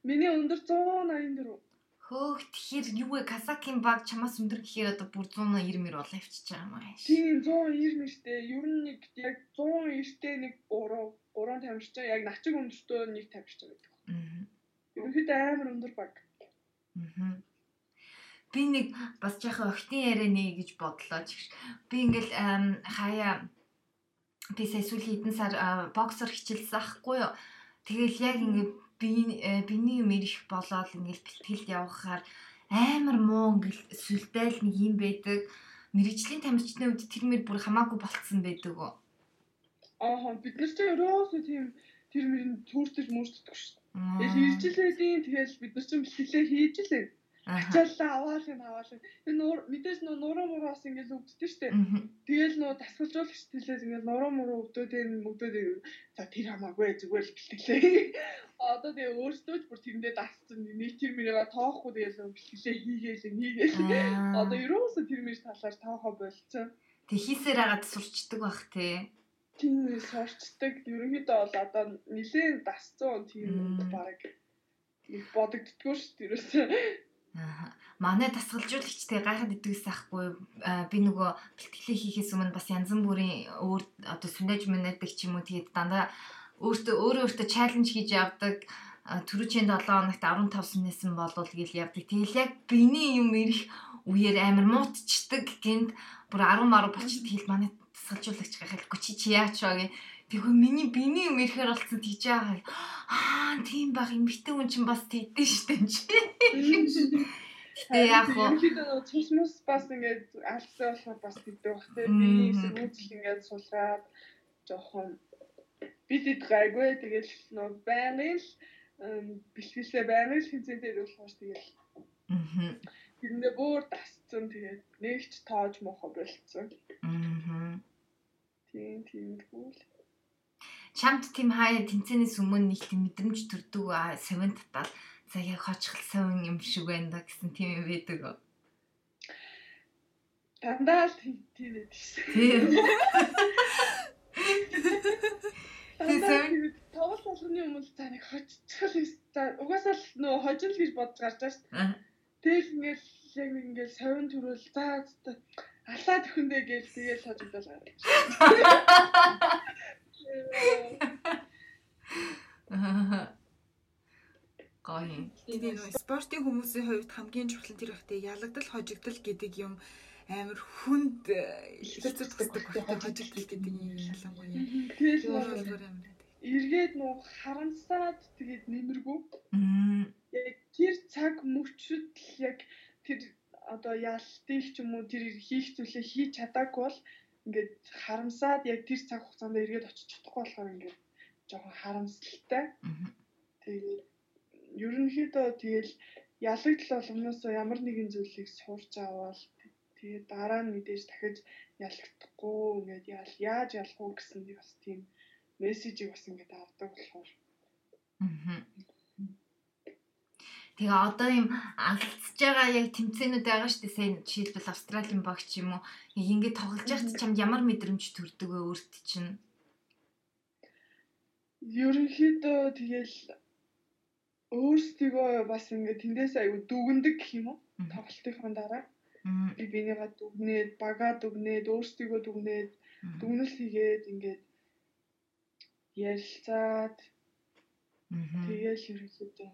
миний өндөр 184. Хөөх тэгэхээр юу вэ? Казакийн баг чамаас өндөр гэхээр одоо бүр 190 мөр болоо явчихж байгаа юм аа. Тийм 190 нэртэй. Ер нь нэг яг 190-тэй нэг 3 3 тамирч чаа яг начиг өндөртөө нэг тамирч байгаа гэдэг. Аа. Ерөнхийдөө амар өндөр баг. Мгм. Би нэг бас жоохон охтын яриа нэ гэж бодлоо ч. Би ингээл хаяа би сая сүүлийн хэдэн сар боксер хичээлсэн ахгүй юу. Тэгэл яг ингээд би биний юм ирэх болоод ингээл бэлтгэлд явхаар амар муу ингээл сүлдээл нэг юм байдаг. Мэргэжлийн тамирчны үед тэр мэр бүр хамаагүй болцсон байдаг уу. Аа бид нар ч ерөөсөө тийм тэр мөрөнд түүртэж мөрчдөг шүү дээ. Тэгэл ирж лээдийн тэгэл бид нар ч бэлтгэлээ хийж лээ. Аха. Ачаалаа аваалын аваалын. Тэр нуур мэдээж нөө нуруу мураас ингээл өвддөг шүү дээ. Мгм. Тэгэл нөө дасгалжуулагч телээс ингээл нуруу муруу өвдөд энэ өвдөд за тэр хамаагүй зүгээр л бэлтгэлээ. Одоо тэгээ өөртөө ч бүр тэрэндээ дасцсан нэг тэр мөрийгээ тоохгүй тэгэл бэлтгэлээ хийгээл хийгээл. Одоо ерөөсө тэр мөр талаар тоохоо болцсон. Тэг хийсээр хагаад сурчдаг бах те. Тийм сурчдаг. Ерөнхийдөө бол одоо нилээн дасцсан тийм баг бодогддгоо шүү дээ ерөөсөө. Аа. Манай тасгалжуулагчтай гайхаад идэгс ахгүй би нөгөө бэлтгэлээ хийхээс өмнө бас янз бүрийн өөр одоо сүнэж мэнэдэг ч юм уу тэгээд дандаа өөртөө өөрөө өөртөө чаленж хийж явдаг түрүүчийн 7 хоногт 15 сүнэсэн болвол гэл явдаг. Тэгэл яг биений юм ирэх үеэр амар муутчдаг гинт бүр 10 маруу болчихд хэл манай тасгалжуулагч гахалгүй чи чи яач вэ гэ. Тэгвэл миний биений юм ирэхээр болцсон тийж байгаа. Аа тийм баг юм битэн хүн чинь бас тийдэн штэ чи. Гэтэ яг ерөнхийдөө цусмус бас ингээд алдсан болохоор бас гэдэг бах те. Би сүүцэл ингээд сулраад жоохон бид ид гайгүй тэгэл нөө байнгын л бэлтгэлээ байнгын л хинцэнтэй болохоор тэгэл Мгм. тэрэндээ бүр дасцсан тэгээд нэгч тоож мохо болцсон. Мгм. Тийм тийм тэгвэл Чамд тийм хаяа тэнцэнээс өмнө нэг тийм мэдрэмж төрдөг аа совин татаад за яг хожихл совин юм шиг байна да гэсэн тийм юм байдаг. дандаа л тийм байдаг шээ. Тийм. Тийм тоглол болгоны өмнө за нэг хожчихл за угаасаа л нөө хожил гэж бодож гарч байгаа шүү дээ. Тэгэл ингээл яг ингээл совин төрөл за за алаад өхөндөө гээл тэгэл хожигдол гараад. Аа. Гоё. Тэгээ нөө спортын хүмүүсийн хувьд хамгийн чухал тэр ихтэй ялагдал хожигдол гэдэг юм амар хүнд э, багтай хожигдол гэдэг юм ялангуяа. Нөө өөр амар. эргээд нөө харамсаад тэгээд нэмэргүй. Яг тэр цаг мөчөд л яг тэр одоо ялтыг ч юм уу тэр хийх зүйлээ хийж чадаагүй бол ингээд харамсаад яг тэр цаг хугацаанд эргээд очиж чадахгүй болохоор ингээд жоохон харамсалтай. Тэгээд ерөнхийдөө тэгэл ялагдал болгоноосоо ямар нэгэн зүйлийг сурч аваад тэгээд дараа нь мэдээж дахиж ялагдахгүй ингээд яаж ялах уу гэсэн бас тийм мессежийг бас ингээд авдаг болохоор Мгм. Тэгээ одоо юм алдчихж байгаа яг тэмцээнүүд байгаа шүү дээ. Сайн жишээлбэл Австралийн багч юм уу. Яг ингэ тоглож байхад чамд ямар мэдрэмж төрдөг вэ өөрт чинь? ерөнхийдөө тэгэл өөрсдийгөө бас ингээд тэндээс аюу дүгндэг гэх юм уу? Тоглолтынхаа дараа. Би бинийгаа дүгнээд багаа дүгнээд өөрсдийгөө дүгнээд дүгнэлт хийгээд ингээд ярилцаад тэгэл ерөнхийдөө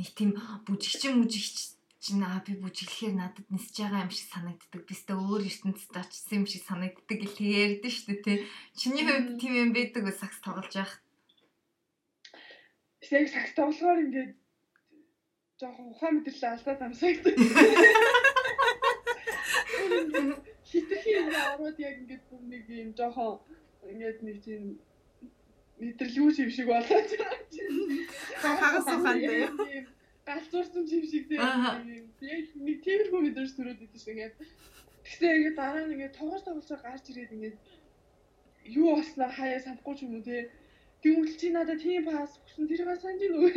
нэг тийм бүжигчин мүжигч чинь аа би бүжиглэхээр надад нисэж байгаа юм шиг санагддаг. Бистэ өөр ертөнцид очсон юм шиг санагддаг гэл ярьдэн шүү дээ тий. Чиний хувьд тийм юм байдаг уу сакс тоглож байх? би яг сакс тоглохоор ингээд жоохон ухаан мэдрэлээ алдаад амсагдаг. Хитрхи ингээд ороод яг ингээд бүр нэг юм жоохон ингээд нэг тийм мэдрэлгүй юм шиг болоод. Хагас ухаантай галзуурсан юм шиг тийм. Яг нэг тиймэрхүү мэдрэмж төрөөд идэв шиг ингээд. Тэгсэн ингээд дараа нь ингээд тоглож тоглож гарч ирээд ингээд юу болсноо хаяа санахгүй ч юм уу те. Тэгвэл чи надад тийм пас өгсөн тэрийг санаж гин үү?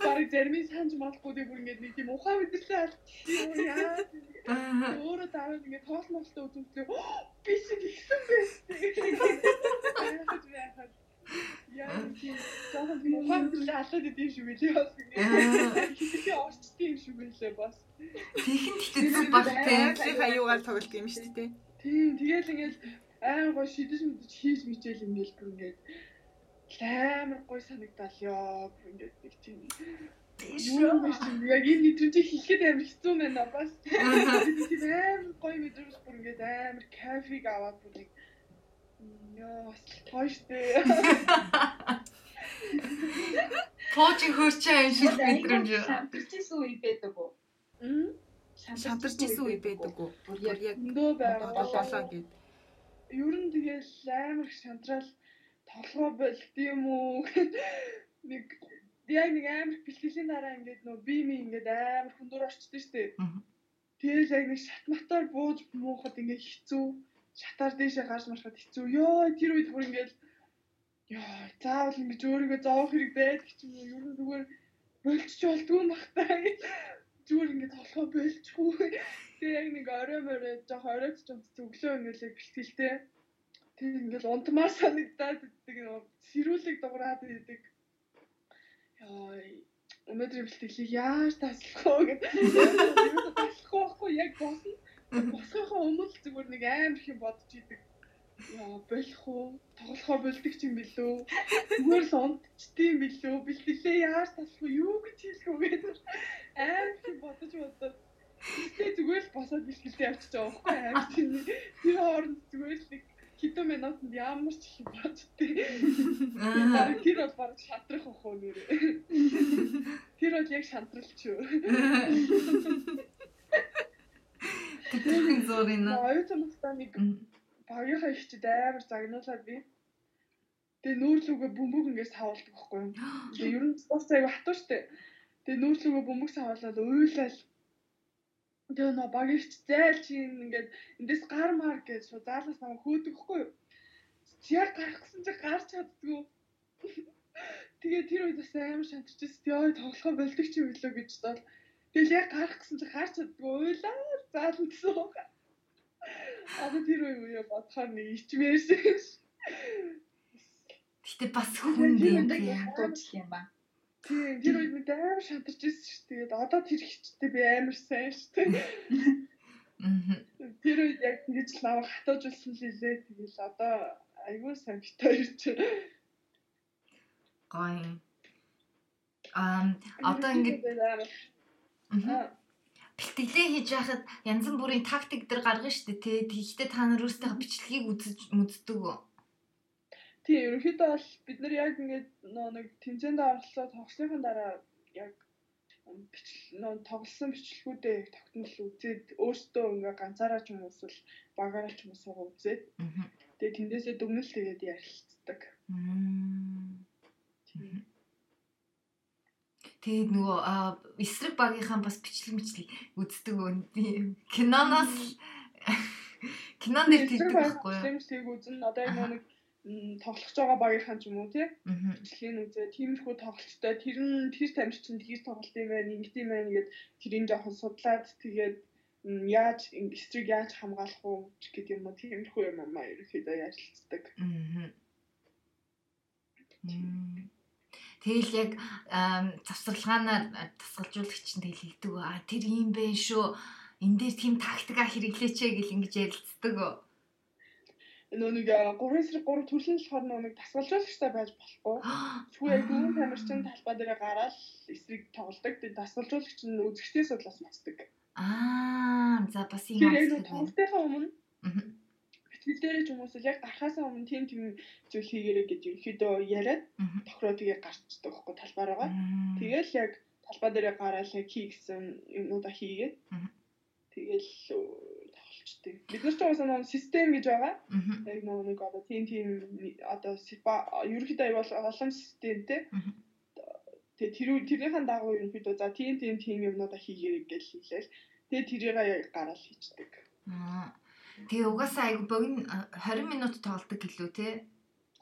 Бараг зарим нь санаж болохгүй дээ бүр ингээд нэг тийм ухаан мэдрэлээ яа. Аа. Өөрөө дараа нь ингээд тоол молтой үзүүлээ. Би шиг ихсэн бэ. Яа жоохон мэдрэлээ алдаад идэв шүү билээ бас. Хитрхи орчдгийн юм шиг байлээ бас. Гэхдээ зүг баг тий. Байгалийн аюугаар тоглох юм шүү дээ. Тийм тэгэл ингээд амар гоо шидэж мэдэж хийж мичээл ингээд бүр ингээд амар гой санагдал ёо бүр ингээд нэг тийм яг энэ мэдрэмжийг хэлэхэд амар хэцүү байна бас. Тийм амар гой мэдрэмж бүр ингээд амар кафег аваад бүр нэг гоё штэ Поожи хөрчөө юм шиг мэдрэмж. Шантарчсан үе байдаг уу? Мм Шантарч исэн үе байдаг уу? Бүр яг өндөө байгаа болоо гэд. ер нь тэгэл амар их шантрал толгой болд юм уу нэг яг нэг амар бэлтгэлийн дараа ингээд нөө би ми ингээд амар хүндөр орчдөг. Мгм. Тэгэл яг нэг шат матаар бууж муухад ингээд хэцүү шатаар дээшээ гарч марахад хэцүү. Йоо тэр үед бүр ингээд ёо заавал ингэж өөрийгөө зоох хэрэг байдаг ч юм уу. Ер нь зүгээр болчих болдгүй юм бахтай. Зүгээр ингээд толгой болчихгүй. Тэгээ яг нэг орой морой жоох оройтч юм зөвлөө ингээд яг бэлтгэлтэй. Тэг ингээд унтмаар санагдаад иддэг нөө сэрүүлэг дуурайд иддэг. Яа өнөөдрийн бэлтгэлийг яаж таслах вэ гэдэг. Таслах байхгүй яг босно. Босхойхоо өмнө зүгээр нэг амар их юм бодож идэг. Яа болох уу? Тоглохоо болдог ч юм билүү? Зүгээр л унтчихдээ билүү? Бэлтгэлээ яаж таслах вэ? Юу гэж хэлэх вэ гэдэг амар их бодож бодоод Тэгээ зүгээр л босоод бэлтгэлээ явчих жаа байхгүй амар тийм. Тэр хооронд зүгээр л нэг хэдэн минутанд ямар ч их боддтой. Аа. Тэр бол баг шатрах ах уу нэрээ. Тэр бол яг шантралч юу. Тэтгэхийн зургийг нь. Оюутан настай нэг багийнхаа ихчд амар загнуулаад би. Тэгээ нүүрлүгөө бөмбөг ингээд савуулдаг байхгүй юу. Тэгээ ер нь бас аяга хатуу штэ. Тэгээ нүүрлүгөө бөмбөг савуулаад уйлал. Тэгээ нөө багийнч зайл чи ингээд эндээс гар мар гэж шууд заалаас намайг хөөдөг байхгүй юу. Чи яг гарах гэсэн чи гарч чаддгүй. Тэгээ тэр үед бас амар шантарчээс ёо тоглохоо болдог чи юу лөө гэж бодоод Тэгэл яг гарах гэсэн чи гарч чаддгүй уйлаа заалдсан байгаа. Одоо тэр үе бодохоор нэг ичмээр шиг. Гэтэ бас хүн юм хатууч юм ба. Тийм тэр үед нэг амар шантарч ирсэн шүү. Тэгээд одоо тэр ихчтэй би амар сайн шүү. Мгм. Тэр үед яг ингэж л намайг хатуужулсан л илээ. Тэгэл одоо айгүй сайн бит хоёр чи. Гоё. Ам одоо ингэж Аа бэлтгэлээ хийж яхад янз бүрийн тактик дэр гаргана шүү дээ тий. Тэгэхдээ та нар өөрсдийнхөө бичлэгийг үзэж үү? Тийм ерөнхийдөө бол бид нар яг ингээд нөө нэг тэмцээнд оролцоо тогсныхын дараа яг бичлэг нөө тоглосон бичлэгүүдээ тогтмол үзээд өөртөө ингээ ганцаараа ч юм уу эсвэл багаараа ч юм уу суугаа үзээд тэгээ тэндээсээ дүгнэлт тэгээд ярилцдаг. Мм. Тэгээд нөгөө эсрэг багийнхаа бас бичлэг мэтлэг үздэг? Би киноноос кинон дээр тэгдэг байхгүй юу? Тэмцээг үзэн одоо яг нэг тоглож байгаа багийнхан ч юм уу тий Мгм. бичлэгийг үзээ тиймэрхүү тоглолттой тэр нь тэр тамирчин чинь тэгж тоглолт юм байна ингэт юм байна гэд тэрийг жоохон судлаад тэгээд яаж эсрэг яаж хамгаалах уу гэдэг юм уу тиймэрхүү юм аа ерөөхдөө ярилцдаг. Мгм. Тэгэл яг а, тасгалжуулагч нь тэгэл хэлдэг. Аа тэр юм бэ шүү. Энд дээр тийм тактика хэрэглээч гэл ингэж ярилцдаг. Нөө нэг 3 эсрэг 3 төрлийн болохоор нөө нэг дасгалжуулагчтай байж болохгүй. Тэгвэл яг дүүн тамирчин талбай дээр гараад эсрэг тоглодог. Тэгээд дасгалжуулагч нь үзэгчдээс судлаас мацдаг. Аа за бас юм Тэр яг тоглолтынхаа өмнө Мгм. битгэл дээр ч юм уу яг гарахаасаа өмнө тийм тийм зүйл хийгэрэй гэж ерөөхдөө яриад тохироо тэгээ гарчдаг байхгүй талбаараа. Тэгэл яг талбай дээр гараад яг хий гэсэн юмнуудаа хийгээд тэгэл тоглолчтой. Бид нар ч уусаа нэг систем гэж байгаа. Яг нэг одоо тийм тийм одоо аяа бол олон системтэй. Тэгээ тэр тэрнийхэн дагуу ерөнхийдөө за тийм тийм тийм юмнуудаа хийгэрэй гэж хэлээл. Тэгээ тэрийг яг гараад хийчдэг. Аа. Тэгээ угаасаа айгу богино а, 20 минут тоглодог гэлүү те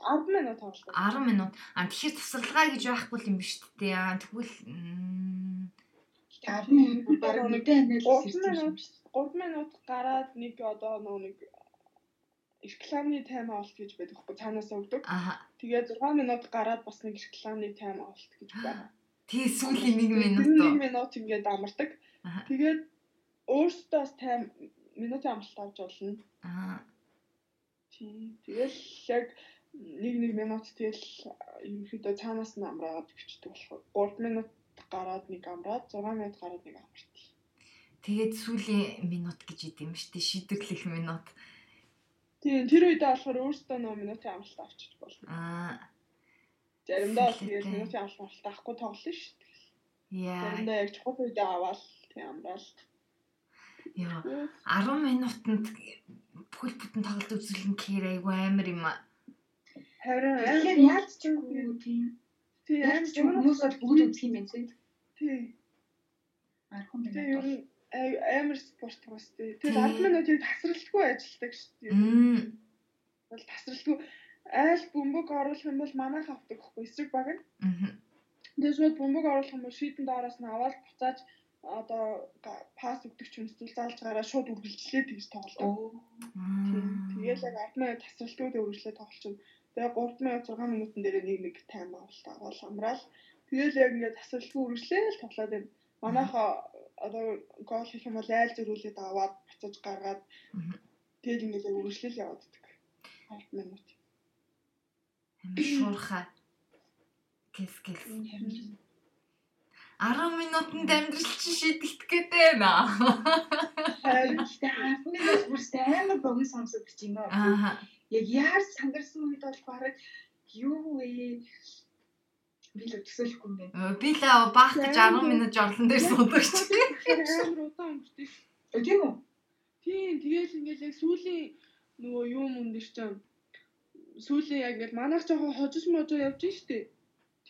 10 минут тоглолт. 10 минут. А тэгэхээр тасалгаа гэж байхгүй юм биш үү те. Аа тэгвэл м, 10 минут бараг мэдээ анил 3 минут 3 минут гараад нэг одоо нэг рекламны тайм авалт гэж байдаг хгүй цаанаасаа өгдөг. Тэгээ 6 минут гараад бас нэг рекламны тайм авалт гэж байна. тэгээ сүүлийн 1 минут Тэр уу. 1 минут ингээд амардаг. Тэгээд өөртөө бас тайм минутын амралт авч болно. Аа Тийм. Тэгэл яг нэг нэг минут тэгэл ерөнхийдөө цаанаас нь амраад өчтдөг болохоор 3 минут гараад нэг амраад 6 минут гараад нэг амарт. тэгээд сүүлийн минут гэж идэм шүү дээ. Шидэглэх минут. Тийм тэр үедээ болохоор өөртөө нөө минутын амралт авчиж болно. Аа Заримдаа бол тэгээд минутын амралт авахгүй тоглоно шүү дээ. яа. Заримдаа яг чухал үедээ аваад тийм амраал. Яа. 10 минутанд бүхэл бүтэн тоглолт үзүүлэн гэхээр айгүй амар юм аа. Харин амар яаж ч юм уу тийм. тий Яаж амар ч юм хүмүүс бол бүгд үзэх юм байна тий. тий Архан тий байна. ай- амар спорт бас тий. Тий. Тэгээд админуудыг тасралтгүй ажилладаг шүү дээ. Мм. Бол тасралтгүй айл бөмбөг оруулах юм бол манайх авдаг гэхгүй эсрэг баг нь. Тэгээд шууд бөмбөг оруулах юм бол шийдэн доороос нь аваад буцааж одоо га- пас өгдөг ч юм эсвэл заалж гараа шууд үргэлжлээд тэгж тоглолдог. Оо. Мм. Тэгээд яг 10 минут тасралтгүй үргэлжлээд тоглолч юм. Тэгээд 3 минут 6 минутын дээр нэг нэг тайм авалт авал амраал. Тэгээд яг ингээд тасралтгүй үргэлжлээл тоглоод байна. Манайх одоо гол хийх юм бол айл зөрүүлээд аваад буцааж гаргаад тэгээд ингээд яг үргэлжлээл явааддаг. 10 минут. Амар шуурхаа. Гэс гэс. 10 минутанд амьдрал чи шийдэгдэх гээд байна. Харин Гэхдээ анхны бас бүрстэй амар богино сонсогдож байна. Аа. Яг яаж сандарсан үед бол бараг юу вэ? Би л төсөөлөхгүй юм байна. Би л баах гэж 10 минут жорлон дээр суудаг чи. амар удаан өнгөрсөн шүү. Ö, Тийм үү? Тийм тэгэл ингээд яг сүүлийн нөгөө юм өндөр чинь сүүлийн яг ингээд манайх жоохон хожиж можоо явж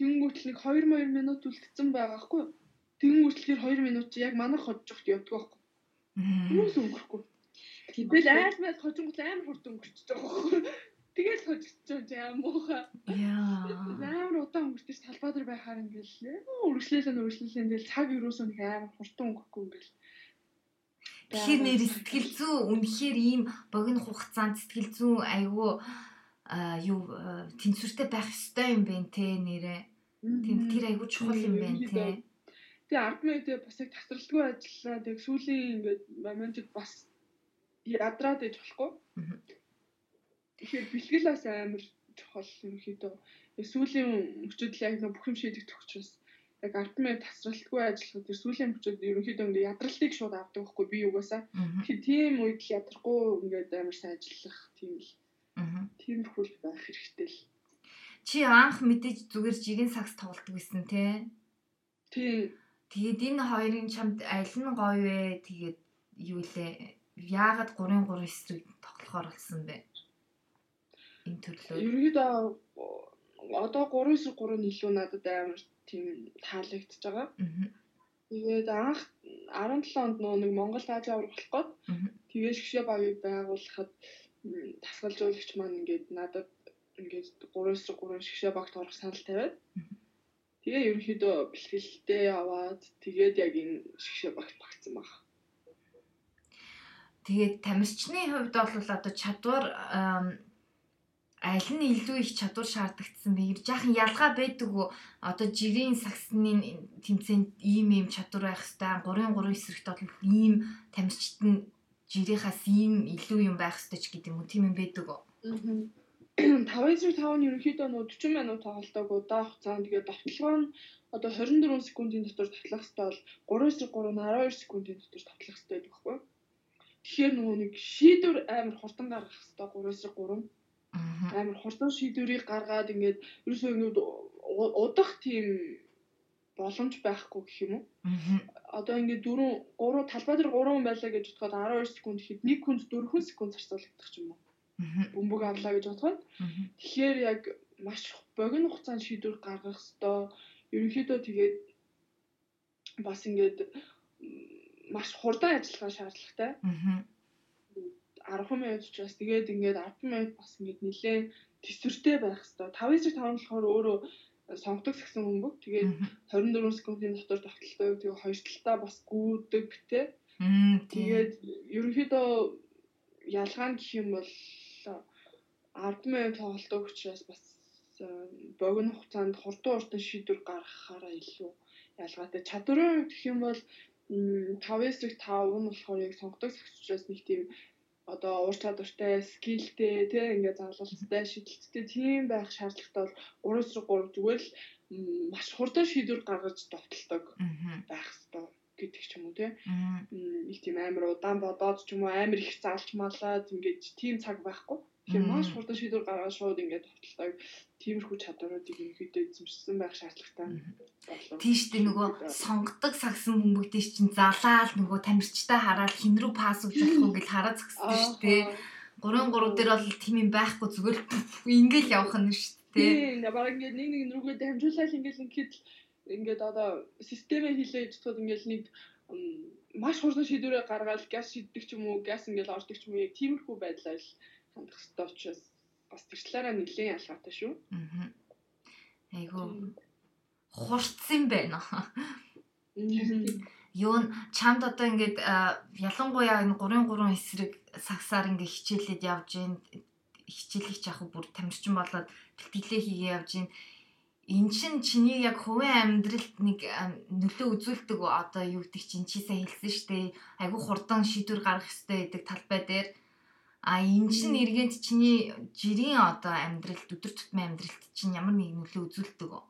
штэ. Тэнгүүтэл нэг 2 2 минут үлдсэн байгаа хгүй. Тэнгүүтэл тэр 2 минут чи яг манайх хожиж явдаг байхгүй. Юус өнгөрөхгүй. Тэгэл айл мэл хожингол амар хурд өнгөрчихөж байгаа байхгүй. Тэгэл хожигдчихсан чи аим муухай. Яа. Амар удаан өнгөртөж талбай дээр байхаар ингээл үргэлжлүүлэн үргэлжлүүлэн тэгэл цаг юусоо нэг амар хурдан өнгөрөхгүй ингээл. Тэгэхээр нэр сэтгэл зүй үнэхээр ийм богино хугацаанд сэтгэл зүй айгүй юу а, тэнцвэртэй байх ёстой юм байна те нэрээ. Тийм тэр айгүй чухал юм байна те. Тэгээ ард мэдээ бас яг тасралтгүй ажиллаа. Тэгээ сүүлийн ингээд моментод бас ядраад иж болохгүй. Тэгэхээр бэлгэл бас амар чухал юм хэд. Сүүлийн мөчөд яг бүх юм шийдэгдэх учраас яг ард мэд тасралтгүй ажиллах тэр сүүлийн мөчөд ерөнхийдөө ингээд ядралтыг шууд авдаг байхгүй би угаасаа. Тэгэхээр тийм үед л ядрахгүй ингээд амар сайн ажиллах тийм л. Тийм хөл байх хэрэгтэй л. Чи анх мэдээж зүгээр жирийн сакс тоглодог байсан те. Тийм Тэгээд энэ хоёрын чамд аль нь гоё вэ? Тэгээд юу лээ? Яагаад 3-3 эсрэг тоглохоор болсон бэ? Энэ төрлөө. Ерөнхийдөө одоо 3-3 нь илүү надад амар тийм таалагдчихж байгаа. Тэгээд анх 17 онд нөө нэг Монгол Азийн аврах гээд тэгээд шгшээ багийг байгуулахад м, дасгалжуулагч маань ингээд надад ингээд 3-3 шгшээ багт орох санал тавиад тэгээ ерөнхийдөө бэлгэлтэй аваад тэгээд яг энэ шгшээ багт багцсан баг. Тэгээд тамирчны хувьд бол одоо чадвар аль нь илүү их чадвар шаардагдсан бэ? Жаахан ялгаа байдаг уу? Одоо жирийн саксны тэмцээнд ийм ийм чадвар байх хэвээр 3-3 эсрэгт бол ийм тамирчид нь жирийнхаас ийм илүү юм байх хэвээр ч гэдэг юм уу? Тийм юм байдаг уу? 5-5 нь ерөнхийдөө нөө 40 минут тоглолтог удаан хугацаанд тэгээд довтлогоо нь одоо 24 секундын дотор тоглох хэрэгтэй бол 3-3 нь 12 секундын дотор тоглох хэрэгтэй байдаг байхгүй? Тэгэхээр нөгөө нэг шийдвэр амар хурдан гаргах хэрэгтэй 3-3 Аа. амар хурдан шийдвэрийг гаргаад ингээд ерөөсөө ингээд удах тийм боломж байхгүй гэх юм уу? Одоо ингээд дөрөв 3 талбай дээр 3 хүн байлаа гэж бодоход 12 секунд ихэд нэг хүнд 4 секунд зарцуулагдах юм уу? Бөмбөг авлаа гэж бодоход. Тэгэхээр яг маш богино хугацаанд шийдвэр гаргах ёстой. Ерөнхийдөө тэгээд бас ингээд маш хурдан ажиллагаа шаардлагатай. Аа. 10 минут ч бас тэгээд ингээд 10 минут бас ингээд нэлээд төсвөртэй байх ёстой. 5-5 болохоор өөрөө сонгодог гэсэн бөмбөг. Тэгээд 24 секундын дотор тогтолтой. Тэгээд хоёр талдаа бас гүйдэг те. Тэгээд ерөнхийдөө ялгаа нь гэх юм бол 10 минут тоглолтог учраас бас богино хугацаанд хурдан хурдан шийдвэр гаргахаараа илүү ялгаатай. Чадварын хувьд гэх юм бол 5-5 нь болохоор яг сонгодог цагч учраас нэг тийм одоо уур чадвартай, скиллтэй тий ингээд залуустай, шидэлттэй тийм байх шаардлагатай бол 3-3 зүгээр л маш хурдан шийдвэр гаргаж довтолдог Аа. байх хэрэгтэй гэдэг ч юм уу тий их тийм амар удаан бодоод ч юм уу амар их залж малаад ингээд тийм цаг байхгүй. Тэгэхээр маш хурдан шийдвэр гаргаад шууд ингээд товтлоо тиймэрхүү чадваруудыг ерөнхийдөө эзэмшсэн байх шаардлагатай. болов. Тийштэй нөгөө сонгодог сагсан бөмбөгтэй чинь залаал нөгөө тамирчтай хараад хин рүү пасс өгч болох уу гэж хараад зогссон шүү дээ. 3 3 дээр бол тийм юм байхгүй зүгээр ингээл явах нь шүү дээ. Тийм баг ингээд нэг нэг рүүгээ дамжуулаад ингээд ингээд ингээд одоо системээ хийлээж чадхад ингээд нэг маш хурдан шийдвэрээ гаргаад газ шийддэг ч юм уу газ ингээд ордог ч юм уу яг тиймэрхүү байдлаар л хандах хэрэгтэй учраас бас тэр талаараа нэлээд ялгаатай шүү. Аа. Айгу хурцсан байна. Юу н чамд одоо ингээд ялангуяа энэ 3 3 эсрэг сагсаар ингээд хичээлээд явж гин хичээлийг яг бүр тамирчин болоод бэлтгэлээ хийгээ явж гин эн чин чиний яг хувийн амьдралд нэг нөлөө үзүүлдэг үү? одоо юу гэдэг чинь чи сайн хэлсэн шүү дээ айгу хурдан шийдвэр гаргах хэрэгтэй гэдэг талбай дээр а эн чин эргээд чиний жирийн одоо амьдралд өдөр тутмын амьдралд чинь ямар нэг нөлөө үзүүлдэг үү?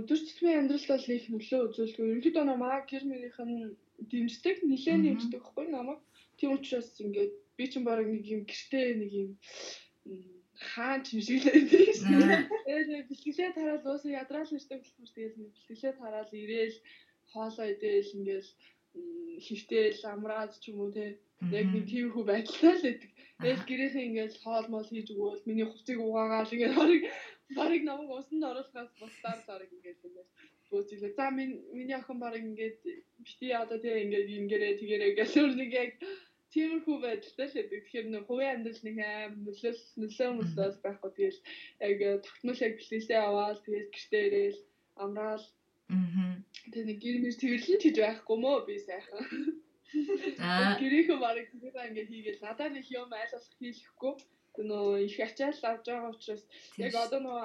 өдөр тутмын амьдралд бол их нөлөө үзүүлдэг. Ерөнхийдөө нөө манай гэр мөрийнх нь дэмждэг, нэлээд дэмждэг байхгүй намайг. Тийм учраас ингээд би ч баг нэг юм гэртээ нэг юм хаан ч юм шиг л байдаг шүү. Тэгээд бэлтгэлээ тараал уусаа ядраал нэртэй болохоор тэгээд нэг бэлтгэлээ тараал ирээл хоолоо идээл ингээд м, хөвтөөл амраад ч юм уу те яг нэг тийм хүү байдлаа л байдаг. Тэгээд гэрээхээ ингээд хоол мол хийж өгөөл миний хувцыг угаагаал ингээд барыг барыг намайг усанд оруулахаас бусдаар барыг ингээд ингээд бөөцөлөө. За минь миний охин барыг ингээд бити одоо те ингээд ингэрээ тэгэрээ гэсэн нэг яг тиймэрхүү байдалтай л байдаг. Тэгэхээр нэг хувийн амьдрал нэг аим нөлөө нөлөө мөлөөс байхгүй. Тэгэл яг тогтмол яг бэлтгэлээ аваад тэгэл гэртээ ирээл амраал Аа. тэгээ нэг гэр мэр тэрлэн чиж байхгүй мó би сайхан. Аа. Гэрийнхөө барыг тэгээс ингээд хийгээл надад нэг юм айл болох хийлэхгүй. Тэр нөө их ачаал авч байгаа учраас яг одоо нөө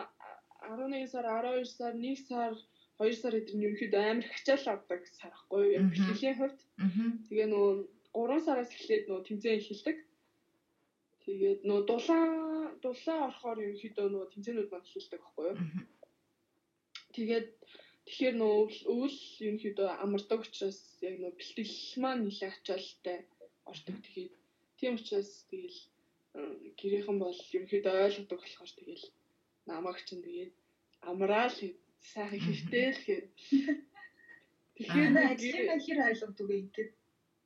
11 сар 12 сар 1 сар 2 сар эдгээр нь ерөөхдөө амар их ачаал авдаг сар ахгүй юу? Яг Мгм. бэлтгэлийн хувьд. Тэгээ нөө 3 сараас эхлээд нөө тэмцээн эхэлдэг. Тэгээд нөө дулаан дулаан орохоор ерөөхдөө нөө тэмцээнүүд маань эхэлдэг байхгүй юу? Тэгээд тэгэхээр нөө өвөл ерөнхийдөө амардаг учраас яг нөө бэлтгэл маань нэлээд ачаалтай ордог. Тэгээд тийм учраас тэгэл гэрийнхэн бол ерөнхийдөө ойлгодог болохоор тэгэл намайг чинь тэгээд амраал хэд сайхан хэвтэйл гээд Тэгэхээр Манай нэг ажлын хэр ойлгодог вэ ингээд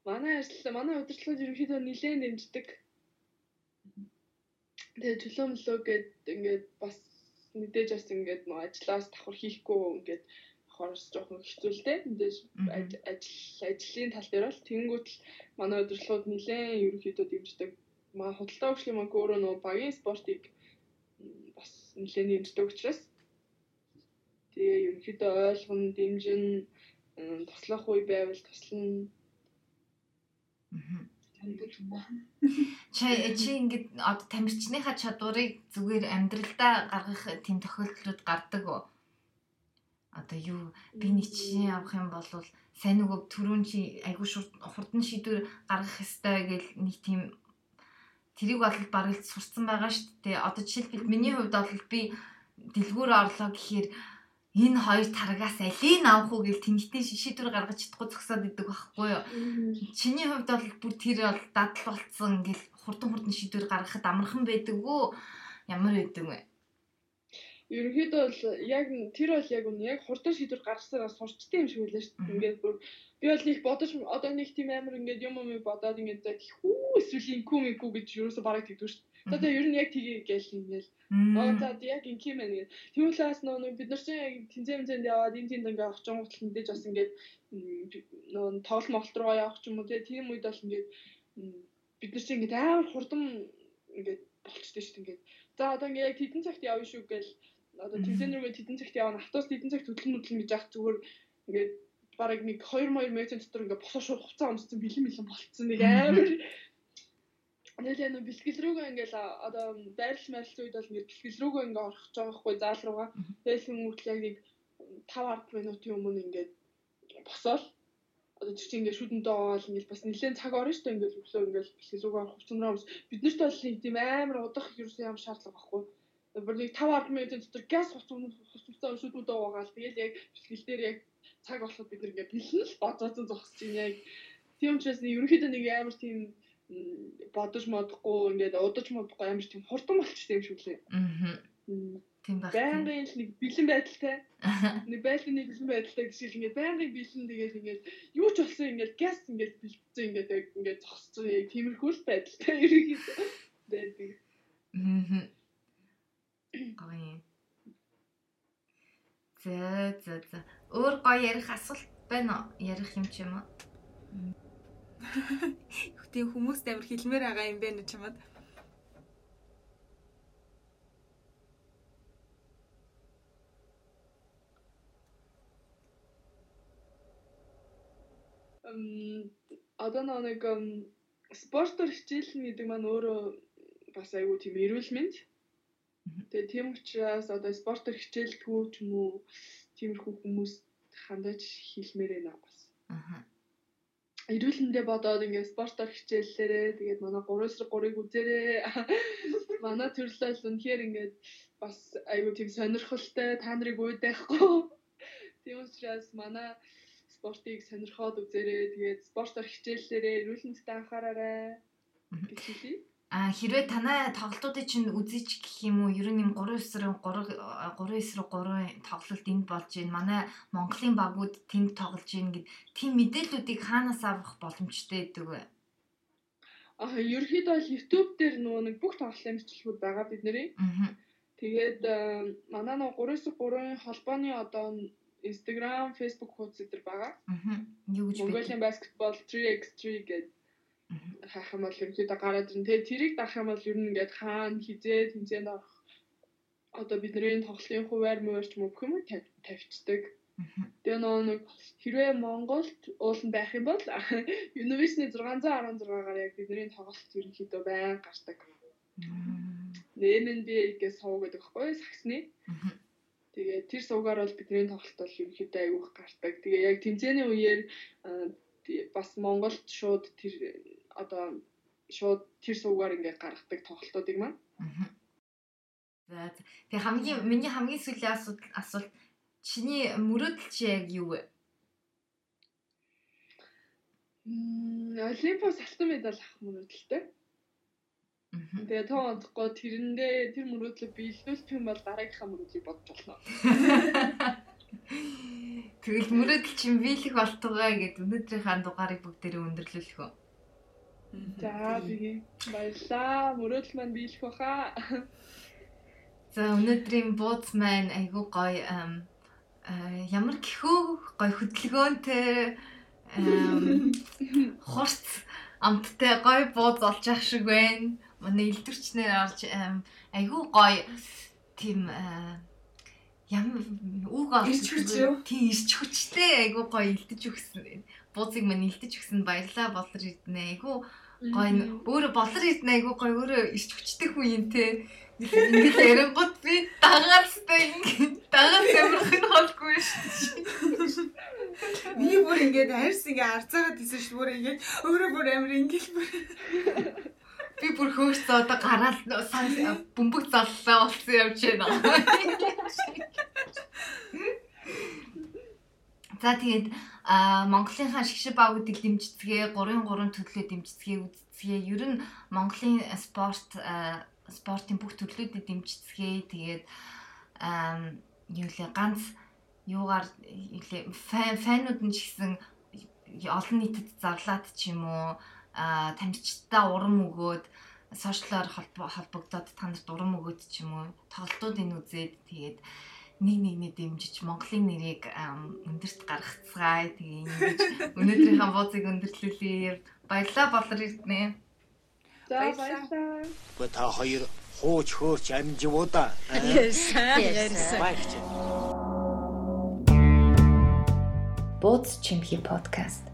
манай ажил манай удирдлагууд ерөнхийдөө нэлээд дэмждэг. Тэгээ чөлөө мөлөө гээд ингээд бас мэдээж бас ингээд нөө ажлаас давхар хийхгүй ингээд хорс жоохон хэцүү л дээ. Мэдээж ажил ажлын тал дээр бол тэнгуут л манай удирдлагууд нэлээд ерөнхийдөө дэмждэг. Маа худалдаа хөгжлийн банк өөрөө нөө багийн спортыг бас нэлээд дэмждэг учраас тэгээ ерөнхийдөө ойлгоно, дэмжин туслах үе байвал туслана аа. Чи чи ингээд одоо тамирчныхаа чадварыг зүгээр амьдралдаа гаргах тийм тохиолдлууд гардаг уу? Одоо юу би нэг чинь авах юм бол сайн нөгөө түрүүн чи шурд хурдан шийдвэр гаргах ёстой гэж нэг тийм тэрийг бол бараг сурцсан байгаа шүү дээ. Одоо жишээлбэл миний хувьд бол би дэлгүүр орлоо гэхээр энэ хоёр таргаас алийг авах уу гэж тэнхтэн шийдвэр гаргаж чадахгүй зогсоод идэг байхгүй юу? Чиний хувьд бол бүр тэр бол дадал болцсон ингээл хурдан хурдан шийдвэр гаргахад амархан байдаг уу? Ямар байдаг вэ? Ерөнхийдөө бол яг тэр бол яг үнэ яг хурдан шийдвэр гаргасараа сурчтай юм шиг байлаа шүү дээ. Ингээд бүр би бол их бодож одоо нэг тийм амар ингээд юм юм бодоод ингээд за хүү эсвэл инкүү минкүү гэж юусоо бараг тэгдүү шүү дээ. Тэгээ ер нь яг тгий гээл ингээл. Аа за яг инкий мэн. Тийм учраас нөө бид нар чинь яг тэнцээ мэнцэнд яваад энэ тэнд ингээд очингууд л мэдээж бас ингээд нөө тоглолт моголт руу явах ч юм уу тийм үед бол ингээд бид нар чинь ингээд амар хурдан ингээд болчтой шүү дээ ингээд. За одоо ингээд яг тэдэн цагт явна шүү гээл одоо Мгм. тэмцээн рүүгээ тэдэн цагт явна. Автобус тэдэн цагт хөдлөн хөдлөн гэж яах зүгээр ингээд бараг нэг 2 2 минутын дотор ингээд босоо шууд хуцаа өмссөн бэлэн бэлэн болцсон нэг амар Нэлээ нөө бэлтгэл рүүгээ ингээл одоо байрлал мэрэлцэн үед бол ингээд бэлтгэл рүүгээ ингээд орох гэж байгаа хгүй заал руугаа. Тэгэл хүмүүтэл яг нэг 5 10 минутын өмнө ингээд босоол одоо чинь ингээд шүдэн доол ингээд бас нэлээд цаг орно шүү дээ ингээд өглөө ингээд бэлтгэл рүүгээ орох хүчнээр ус бид нарт бол тийм амар удах ерөөсөө юм шаардлага байхгүй. Бүр нэг 5 10 минутын дотор газ хуцсан шүдэн доогаал тэгэл яг бэлтгэл дээр яг цаг болоход бид ингээд бэлэн л бодоодсон зогсож байна яг. Тийм учраас нэг ерөнхийдөө нэг амар тийм бодож модохгүй ингээд удаж модохгүй амар тийм хурдан болчихсон юм шиг лээ. Аа. Тийм баг. байнгын л нэг бэлэн байдалтай. Нэг байлгын нэг бэлэн байдалтай гэсэн ингээд байнгын бэлэн тэгээд ингээд юу ч болсон ингээд газ ингээд бэлтцэн ингээд яг ингээд зогсцсон яг тиймэрхүү л байдалтай ерөнхийдөө байдаг. Мгм. Гоё. За за за. Өөр гоё ярих асуулт байна уу? Ярих юм ч юм уу? Тийм хүмүүст амар хэлмээр байгаа юм байна чамд. Ам одоо нэг спортоор хичээлнэ гэдэг маань өөрөө бас айгүй тийм эрүүл мэнд. Тэгээ тийм учраас одоо спортоор хичээлдэггүй ч юм уу тиймэрхүү хүмүүс хандаж хэлмээр байна бас. Аха. Эрүүлэндээ бодоод ингээд спортоор хичээллээрээ тэгээд манай 3 эсрэг 3-ыг үзээрээ манай төрлөөл үнэхээр ингээд бас айгүй тийм сонирхолтой та нарыг уйдахгүй. Тийм учраас манай спортыг сонирхоод үзээрээ тэгээд спортоор хичээллээрээ эрүүлэнтэй анхаараарай гэж хэлье. А хэрвээ танай тоглолтуудыг чинь үзэж гэх юм уу ер нь юм 3 эсрэг 3 3 эсрэг 3 тоглолт энд болж байна. Манай Монголын багууд тэнд тоглож байна гэд тийм мэдээллүүдийг хаанаас авах боломжтой гэдэг вэ? Аа ерөөхдөө бол YouTube дээр нөгөө нэг бүх тоглолтын бичлэгүүд байгаа бидний. Аа. Тэгээд э, манай нөгөө 393-ын холбооны одоо Instagram, Facebook хуудас дээр байгаа. Аа. Юу гэж? Mongolian Basketball 3x3 гэдэг хаах юм бол ерөнхийдөө гараад ирнэ. Тэгээ тэрийг дарах юм бол ер нь ингээд хаана хизээ тэнцээнд орох одоо бидний тоглолтын хуваар муур ч юм тавьчихдаг. Тэгээ нөгөө нэг хэрвээ Монголд уулан байх юм бол Univision 616-гаар яг бидний тоглолт ерөнхийдөө байн гардаг. NNB-гээ суу гэдэг байхгүй юу? Саксны. Тэгээ тэр суугаар бол бидний тоглолт бол ерөнхийдөө айгүйх гардаг. Тэгээ яг тэмцээний үеэр бас Монголд шууд тэр одоо шууд тэр суугаар ингээд гаргадаг тоглолтуудыг маань За. Тэгээ хамгийн миний хамгийн сүүлийн асуудал асуулт чиний мөрөөдөл чи яг юу вэ? Мм, Олимпиас алтан медаль авах мөрөөдөлтэй. Тэгээ тоо онцохгүй тэрэндээ тэр мөрөөдлөг биелүүлэх юм бол дараагийнхаа мөрөөдлийг бодож болно. Тэгэл мөрөөдөл чинь биелэх болтугай гэд өнөөдрийнхээ дугаарыг бүгдээрээ өндөрлүүлэх үү? За тэгээ баярлаа. Мөрөөдөл маань биелэх баха. За өнөөдрийн бууз маань айгүй гоё а, ямар гэхүү гоё хөдөлгөөнтэй хурц амттай гоё бууз олж ах шиг байна. Манай элдвэрчнэр орж айгүй гоё тийм а, ямар үг олж Ирч хүч? Тийм ирч хүчтэй айгүй гоё илтэж өгсөн. Буузыг маань илтэж өгсөн баярлаа болор иднэ. Айгүй гоё н- өөрөө болор иднэ айгүй гоё өөрөө ирч хүчтэй хүн юм те. Ингээд ярингууд би дагаалстай ингээд дагаал амирх нь холгүй шүү. Би бүр ингээд арьс ингээ арцаагаад исэн шүү бүр ингээд өөрөө бүр амар ингээл бүр Би бүр хөөрцөө одоо гараал бөмбөг заллаа болсон явж байна. За тэгээд а Монголынхаа шгшиг багуудыг дэмжицгээ 3-3 төрлөө дэмжицгээ үзцгээ ер нь Монголын спорт спортын бүх төрлүүдийг дэмжицгээ. Тэгээд юу лээ ганц юугаар юу фанууд нь ч гэсэн олон нийтэд зарлаад ч юм уу а тамирчтай урам өгөөд сошиалаар холбо- холбогдоод та нарт урам өгөөд ч юм уу тоглолтуудыг үзээд тэгээд нэг нэгнээ дэмжиж Монголын нэрийг өндөрт гаргацгаая. Тэгээ ингэж өнөөдрийнхээ бууцыг өндөрлүүлээ. Баярлалаа болор. За Баярлалаа. Гэхдээ та хоёр хууч хөөч амживуудаа. Ярьсан. Баярч. Бууц чимхи подкаст.